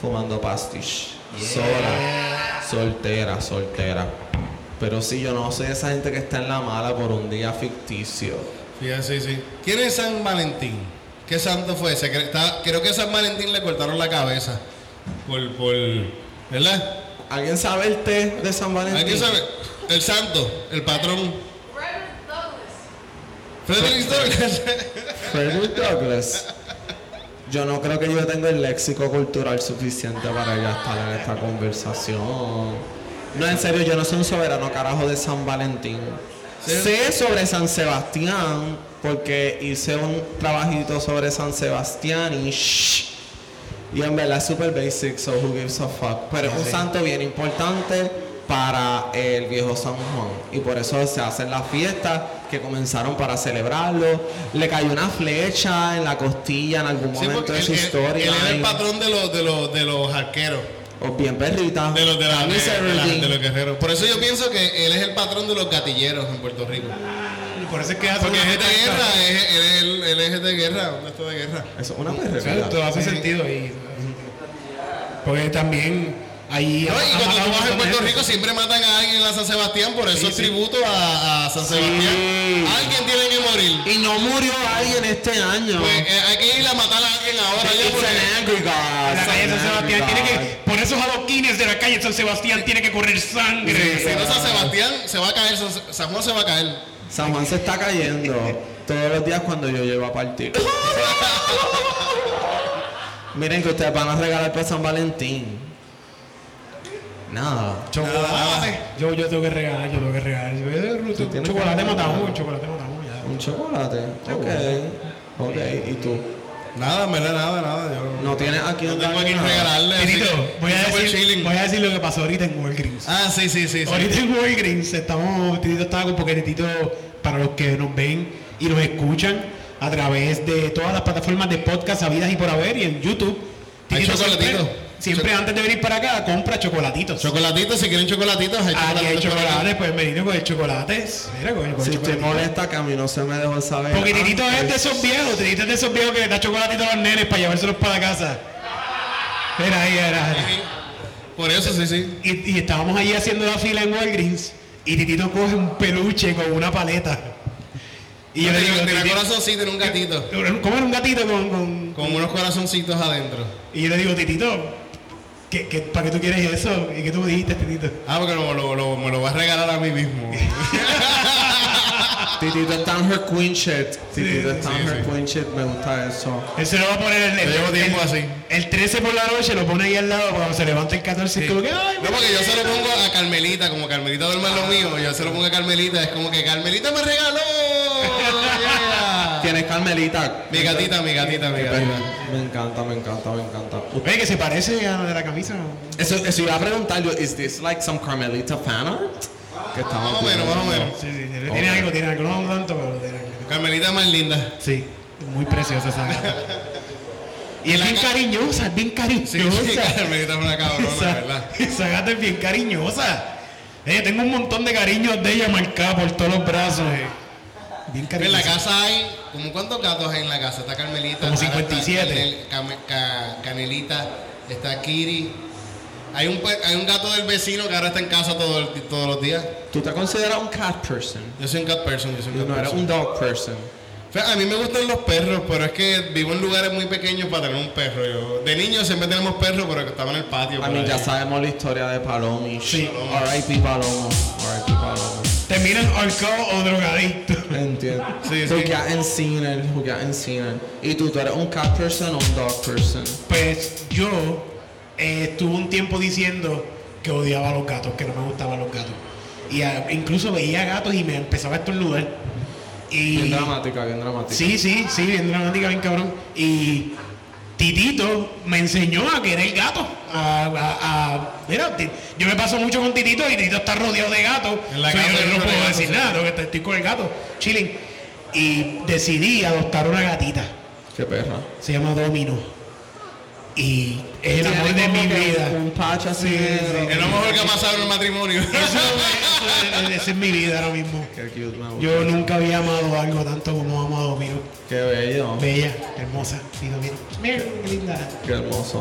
fumando pastiche. Sola, soltera, soltera. Pero sí, yo no soy esa gente que está en la mala por un día ficticio. Fíjate, sí, sí. ¿Quién es San Valentín? ¿Qué santo fue ese? Creo que a San Valentín le cortaron la cabeza. Por, por, ¿verdad? ¿Alguien sabe el té de San Valentín? ¿Alguien sabe? El santo, el patrón. Frederick Douglass. Frederick Douglass. Yo no creo que yo tenga el léxico cultural suficiente para ya estar en esta conversación. No, en serio, yo no soy un soberano carajo de San Valentín. Sé sobre San Sebastián porque hice un trabajito sobre San Sebastián y shh, y en verdad es super basic, so who gives a fuck. Pero es un santo bien importante para el viejo San Juan. Y por eso se hacen las fiestas que comenzaron para celebrarlo. Le cayó una flecha en la costilla en algún Sí, momento de su él- historia. él era el patrón de los, de los, de los arqueros. O bien perrita. De los, de, la- de- la- de los guerreros. Por eso yo pienso que él es el patrón de los gatilleros en Puerto Rico. Y por eso es que hace Porque es de guerra, es, él, él es de guerra, un esto de guerra. Eso es una Claro, todo hace sentido ahí. Porque también ahí. No, y cuando tú vas en Puerto. Rico siempre matan a alguien en la San Sebastián, por eso Sí, es sí. tributo a, a San Sebastián. Alguien tiene que morir. Y no murió alguien este año. Pues eh, hay que ir a matar a alguien ahora ya porque- an angry God. En la calle de San Sebastián tiene que. Por esos adoquines de la calle de San Sebastián tiene que correr sangre. Si no San Sebastián se va a caer, San Juan se va a caer. San Juan se está cayendo todos los días cuando yo llevo a partir. Miren que ustedes van a regalar para San Valentín. Nada. Chocolate. Yo, yo tengo que regalar, yo tengo que regalar. Yo, yo, yo, tienes chocolate regalar. matamos, chocolate ya. Un chocolate. Ok. Ok. ¿Y tú? Nada, en verdad, nada, nada. Yo ¿No tienes aquí no un tengo a quien regalarle. voy a, decir, chilling. voy a decir lo que pasó ahorita en Walgreens. Ah, sí, sí, sí. sí. Ahorita en Walgreens estamos, Titito estaba con porque Titito, para los que nos ven y nos escuchan a través de todas las plataformas de podcast habidas y por haber y en YouTube. Hay Titito chocolatito. Siempre- antes de venir para acá, compra chocolatitos. Chocolatitos, si quieren chocolatitos, hay Aquí hay chocolates, pues venir con el chocolates. Mira, con el con Si estoy molesta que a mí no se me dejó saber. Porque Titito es de antes. esos viejos, Titito es de esos viejos que le da chocolatitos a los nenes para llevárselos para la casa. Mira ahí, era. Por eso, sí, sí. Y, y estábamos ahí haciendo la fila en Walgreens y Titito coge un peluche con una paleta. Y yo le digo, Tiene "Titito, corazoncito en un gatito. ¿cómo era un gatito con, con- Con unos corazoncitos adentro. Y yo le digo, Titito, ¿qué, qué, para qué tú quieres eso? ¿Y qué tú me dijiste, Titito? Ah, porque lo, lo- lo- me lo vas a regalar a mí mismo. Titito está en her queen shit. Titito sí, está sí, en her sí. queen shit. Me gusta eso. Él se lo va a poner el, llevo el- tiempo el- así. el 13 por la noche, lo pone ahí al lado cuando se levanta el 14 es como que, ay, No, porque yo se lo pongo a Carmelita, como Carmelita duerme en lo mío, yo se lo pongo a Carmelita, es como que Carmelita me regaló. Tienes Carmelita. Mi gatita, mi gatita, mi gatita. Me encanta, me encanta, me encanta. Oye, que se parece a la de la camisa. Eso, eso iba a preguntar yo, ¿is this like some Carmelita fan art? Que estamos Más o menos, más o menos. Sí, sí, tiene, tiene algo, tiene algo, no tanto, pero tiene algo. Carmelita más linda. Sí, muy preciosa esa gata. Y es bien ca- cariñosa, es bien Sí, sí, cariñosa. Carmelita es una cabrona, esa, ¿verdad? esa gata es bien cariñosa. Eh, tengo un montón de cariños de ella marcada por todos los brazos. eh. Bien En la cariñosa. casa hay, como cuántos gatos hay en la casa? Está Carmelita, Como está- 57. está Canel- Canelita, está Kiri. Hay un, hay un gato del vecino que ahora está en casa todo todos los días. ¿Tú te consideras un cat person? Yo soy un cat person, yo soy un cat no person. un dog person. A mí me gustan los perros, pero es que vivo en lugares muy pequeños para tener un perro. Yo, de niño siempre tenemos perros, pero que estaban en el patio. A mí ahí. ya sabemos la historia de Palomi. Sí. R.I.P. Palomo. R.I.P. Palomo. Terminan ahorcado o drogadicto. Entiendo. Sí, sí. Jugué en cine, jugué en cine. ¿Y tú, tú eres un cat person o un dog person? Pues yo eh, estuve un tiempo diciendo que odiaba a los gatos, que no me gustaban los gatos. Y incluso veía gatos y me empezaba a estornudar. Y Bien dramática, bien dramática. Sí, sí, sí, bien dramática, bien cabrón. Y Titito me enseñó a querer gato. A, a- a- mira, yo me paso mucho con Titito y Titito está rodeado de gatos. Yo no puedo gatos, decir sí. nada, que- estoy con el gato, chilling. Y decidí adoptar una gatita. Qué perra. Se llama Domino. Y es el amor de mi vida. Un patch así. Sí. Es lo mejor que ha pasado en el matrimonio. Eso, eso es- esa es mi vida ahora mismo. Qué cute. Yo nunca había amado algo tanto como amo a Domino. Qué bello. Bella, hermosa. Domino. Mira, qué linda. Qué hermoso.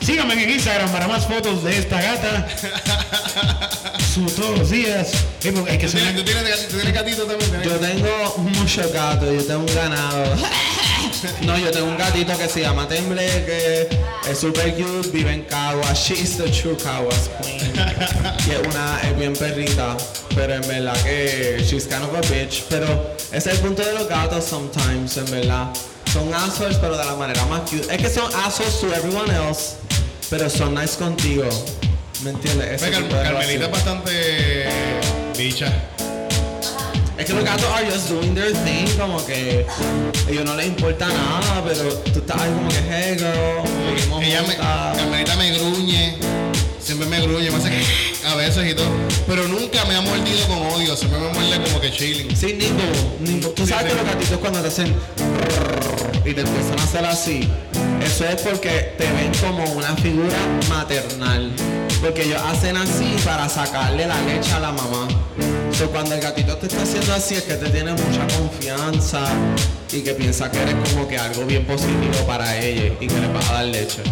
Síganme en Instagram para más fotos de esta gata. Subo todos los días. Eh, hay que ¿Tú tienes, tú tienes gatito- tú tienes gatito también? ¿Tienes? Yo tengo muchos gatos, yo tengo un ganado. No, yo tengo un gatito que se llama Temble, que es super cute, vive en Caguas. She's the true Caguas queen. Y es una, es bien perrita, pero en verdad que she's kind of a bitch. Pero ese es el punto de los gatos sometimes, en verdad. Son assholes, pero de la manera más cute. Es que son assholes to everyone else, pero son nice contigo. ¿Me entiendes? Ese Ve, Car- Carmelita es bastante bicha. Es que los gatos are just doing their thing, como que a ellos no les importa nada, pero tú estás ahí como que, hey girl, Ella me, juntas". Carmelita me gruñe, siempre me gruñe, me hace que a veces y todo. Pero nunca me ha mordido con odio, siempre me muerde como que chilling. Sí, Nico, Nico. Tú sabes Sí, que sí. los gatitos cuando te hacen y te empiezan a hacer así, es porque te ven como una figura maternal. Porque ellos hacen así para sacarle la leche a la mamá. So, cuando el gatito te está haciendo así es que te tiene mucha confianza y que piensa que eres como que algo bien positivo para ella y que le vas a dar leche.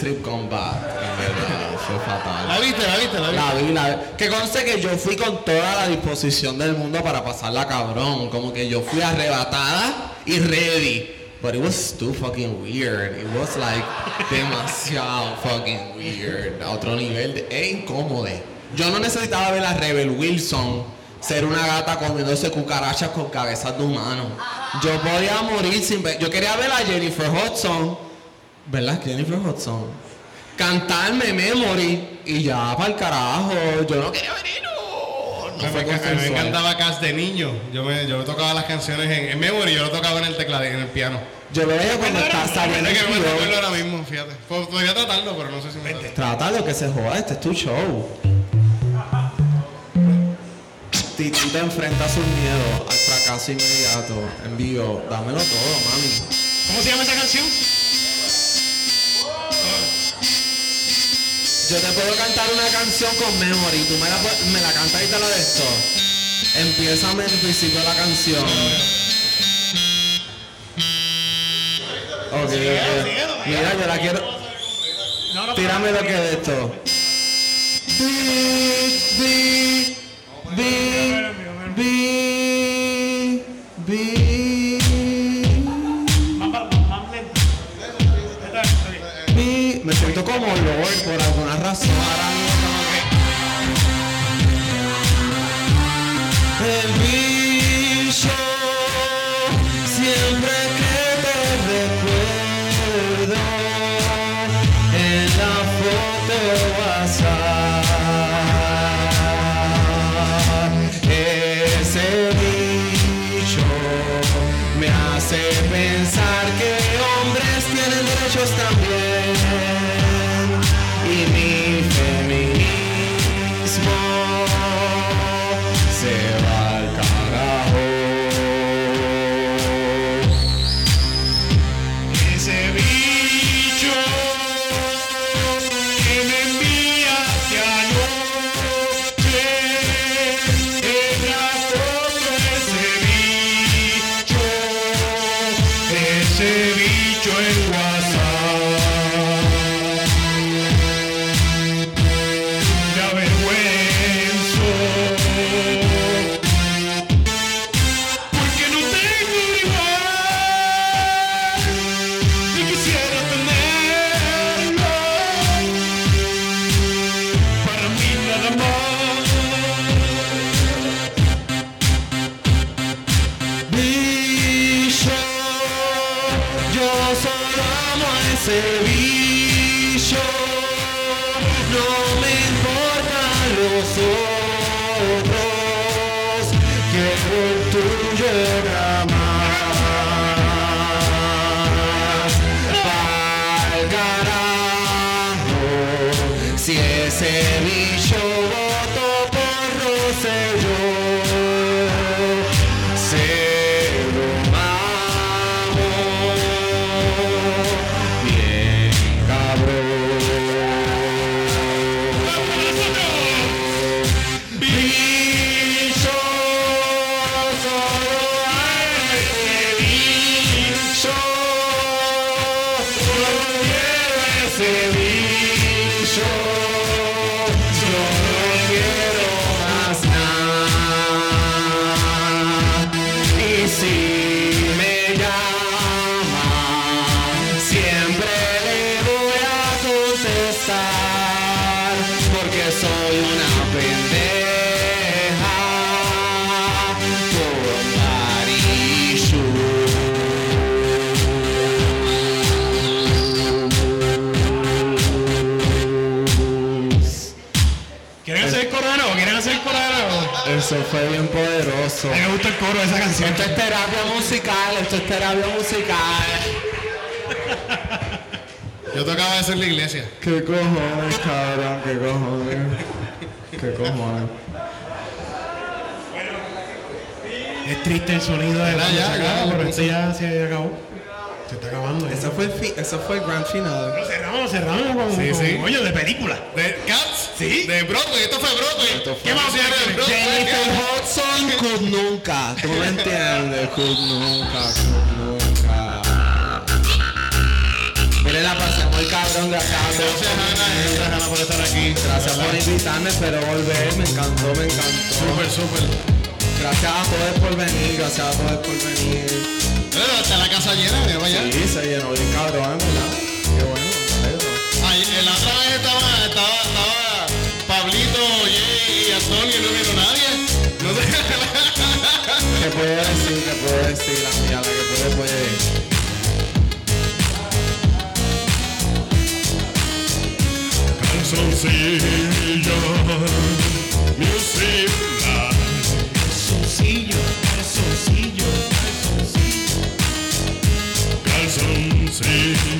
Acid trip combat, en verdad. Fue fatal. ¿La viste? ¿La viste? ¿La viste? La vi, la vi. Que conste que yo fui con toda la disposición del mundo para pasarla cabrón. Como que yo fui arrebatada y ready. But it was too fucking weird. It was like demasiado fucking weird. A otro nivel de. Es incómodo. Yo no necesitaba ver a Rebel Wilson ser una gata comiéndose cucarachas con cabezas de humano. Yo podía morir sin ver. Yo quería ver a Jennifer Hudson. ¿Verdad? Jennifer Hudson cantarme Memory y ya para el carajo. Yo no quería venir. No, no A me, a mí me encantaba Cats de niño. Yo, me, yo tocaba las canciones en, en memory, yo lo tocaba en el teclado, en el piano. Yo lo veía cuando está saliendo Es el que no me video. ahora mismo, fíjate. Pod- Podría tratarlo, pero no sé si me. Trátalo que se joda, este es tu show. Titita enfrenta sus miedos al fracaso inmediato. En vivo, dámelo todo, mami. ¿Cómo se llama esa canción? Yo te puedo cantar una canción con memory. Tú me la, me la cantas y te la de esto. Empieza el principio de la canción. Ok, ok. Mira, yo la quiero. Tírame lo que de esto. Bi, bi, bi, bi, bi, siento como Lord por alguna razón. Ahora El bicho siempre que te recuerdo en la foto WhatsApp ese bicho me hace pensar que hombres tienen derechos también yo solo amo a ese bicho. No me importan los otros, poderoso. A mí me gusta el coro de esa canción. Esto es terapia musical, esto es terapia musical. Yo tocaba eso en la iglesia. ¿Qué cojones, cabrón? ¿Qué cojones? ¿Qué cojones? Es triste el sonido de la Ya, música, ya, pero este se acabó. Se está acabando. Ese fue el, ese fue el grand final. Lo cerramos, cerramos con, Sí, con sí. coño, de película. Sí. De Broadway, esto fue Broadway. ¿Qué más de Broadway. Jennifer Hudson, could nunca. Tú me entiendes, could nunca, could nunca. Mire, la pasamos el cabrón, todos. Gracias, Ana. Gracias, Ana, por estar aquí. Gracias por invitarme, pero volver, me encantó, me encantó. Súper, súper. Gracias a todos por venir, gracias a todos por venir. Está la casa llena, mira. Sí, se llenó bien cabrón, ¿verdad? Qué bueno, me alegro. Ay, en la otra vez decir? ¿Qué puedo decir? La mía, la que puede, puede. Calzoncillo, music live. Calzoncillo, calzoncillo, calzoncillo. Calzoncillo,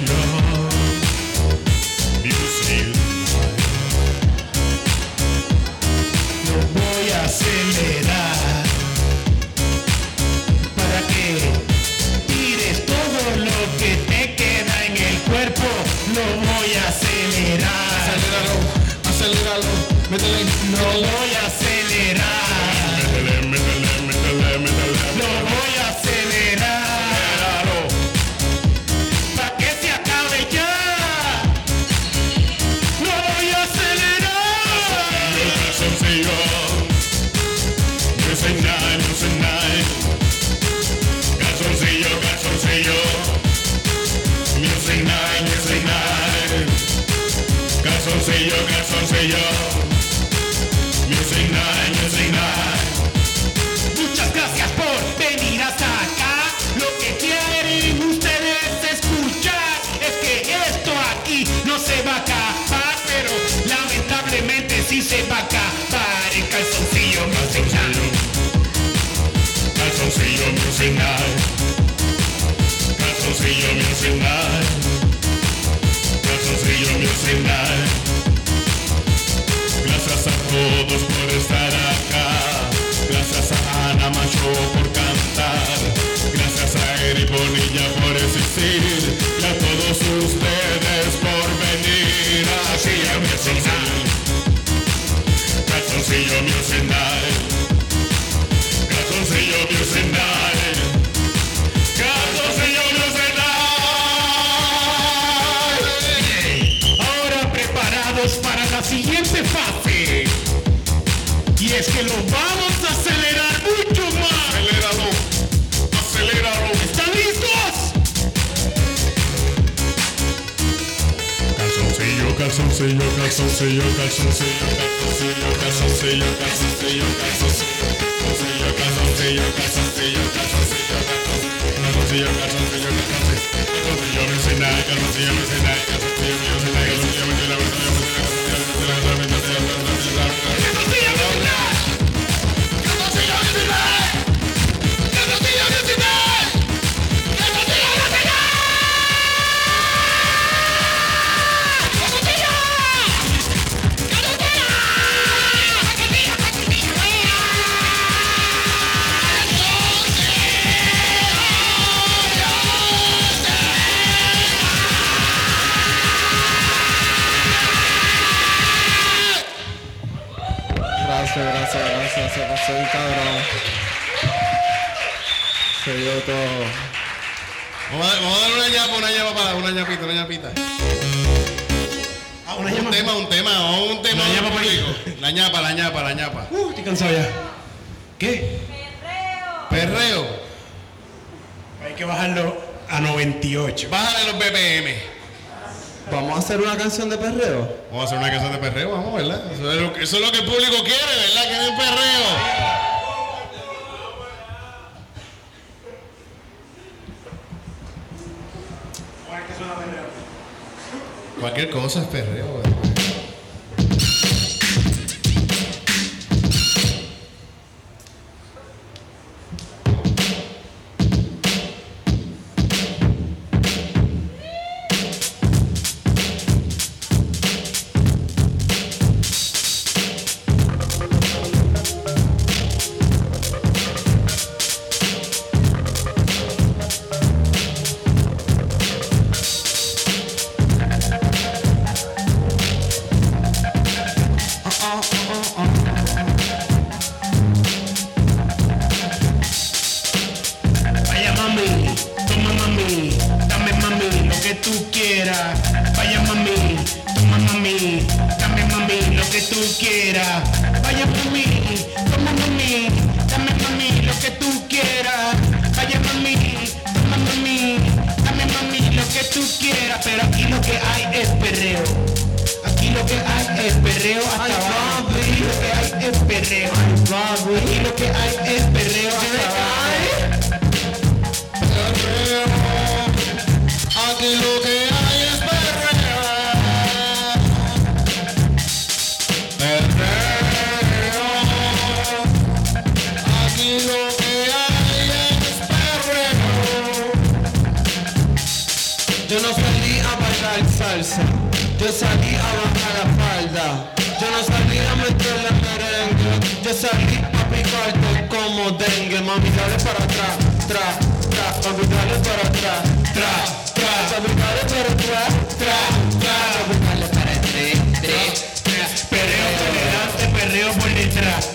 que vamos a acelerar mucho más. Aceléralo. Aceléralo. ¿Están listos? Calzoncillo, calzoncillo, calzoncillo, calzoncillo, calzoncillo, calzoncillo, calzoncillo, calzoncillo, calzoncillo, calzoncillo, calzoncillo, calzoncillo, calzoncillo, calzoncillo, calzoncillo, calzoncillo, music night, calzoncillo, music night, calzoncillo, music night, calzoncillo, music night, calzoncillo, music night, calzoncillo, Vamos a, vamos a dar una ñapa, una ñapa para una ñapita, una ñapita. Ah, una Un llama. tema, un tema, un tema. Una ñapa público. La ñapa, la ñapa, la ñapa. Uh, estoy cansado ya. ¿Qué? Perreo. Hay que bajarlo a 98. Bájale los BPM. Vamos a hacer una canción de perreo. Vamos a hacer una canción de perreo, vamos, ¿verdad? Eso es lo, que- eso es lo que el público quiere, ¿verdad? Que es un perreo. Cualquier cosa es perreo, ¿verdad? Que tú quieras. Vaya mami, toma mami, dame mami lo que tú quieras. Vaya mami, toma mami, dame mami lo que tú quieras. Pero aquí lo que hay es perreo. Aquí lo que hay es perreo hasta abajo. Aquí lo que hay es perreo. Aquí lo que hay es perreo yo salí a bajar la falda. Yo no salí a meterle merengue, yo salí a picarte como dengue. Mami, dale para atrás, tra, tra, mami, dale para atrás, tra, tra, mami, dale para atrás, tra, tra, mami, dale para atrás, tra, Perreo por delante, perreo por detrás,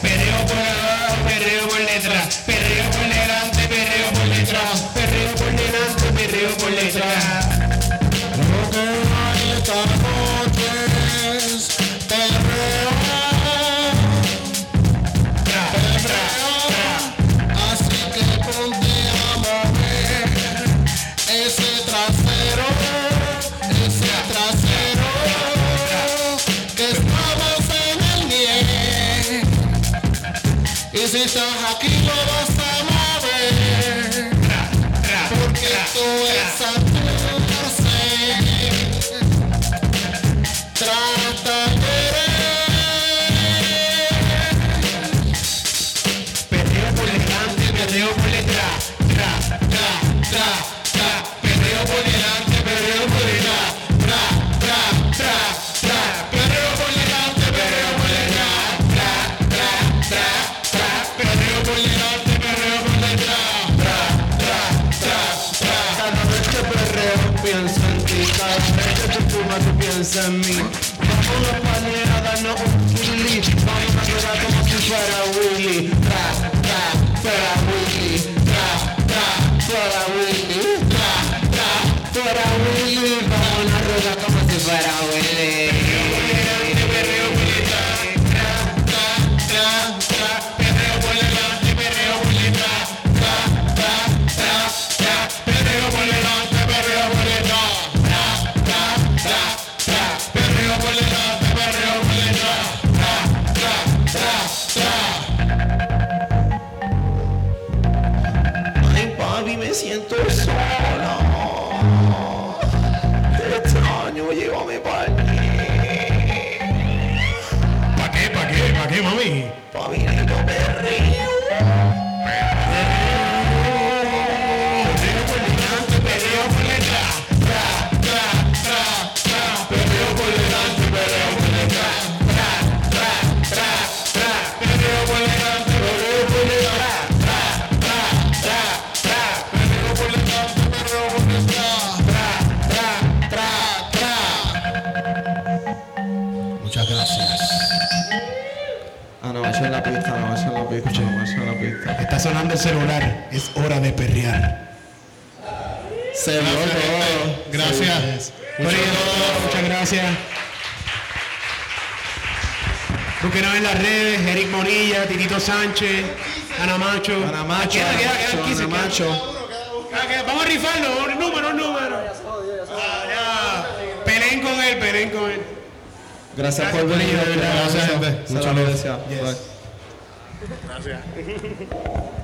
en mí. Vámonos panera, darnos un kili, vamos a llorar como si fuera Willy. Tra, tra, fuera Willy, tra, tra, fuera Willy, tra, tra, fuera Willy, vamos a rodar como si fuera Willy. Hora de perrear. Se. Gracias. Muchas, muchas gracias. Búsquenos en las redes, Eric Monilla, Titito Sánchez, Ana Macho. Ana Macho, Queda, queda, quedan Ana 15, quedan- Macho. Vamos a rifarlo, un número, un número. Ah, ya. Peleen con él, peleen con él. Gracias por venir. Gracias, gente. Muchas gracias. Yes. Gracias.